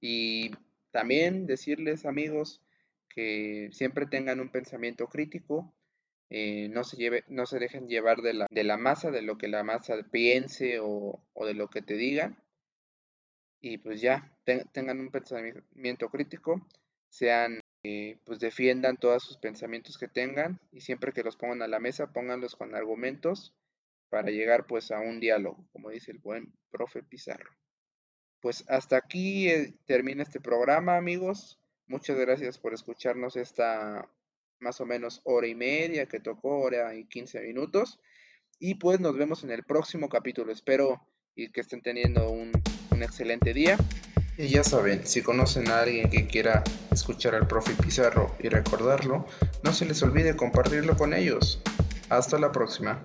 Speaker 1: Y también decirles, amigos, que siempre tengan un pensamiento crítico, eh, no, se lleve, no se dejen llevar de la, de la masa, de lo que la masa piense o, o de lo que te digan. Y pues ya, ten, tengan un pensamiento crítico, sean, eh, pues defiendan todos sus pensamientos que tengan y siempre que los pongan a la mesa, pónganlos con argumentos para llegar pues a un diálogo, como dice el buen profe Pizarro. Pues hasta aquí eh, termina este programa, amigos. Muchas gracias por escucharnos esta más o menos hora y media que tocó, hora y 15 minutos. Y pues nos vemos en el próximo capítulo. Espero y que estén teniendo un, un excelente día. Y ya saben, si conocen a alguien que quiera escuchar al profe Pizarro y recordarlo, no se les olvide compartirlo con ellos. Hasta la próxima.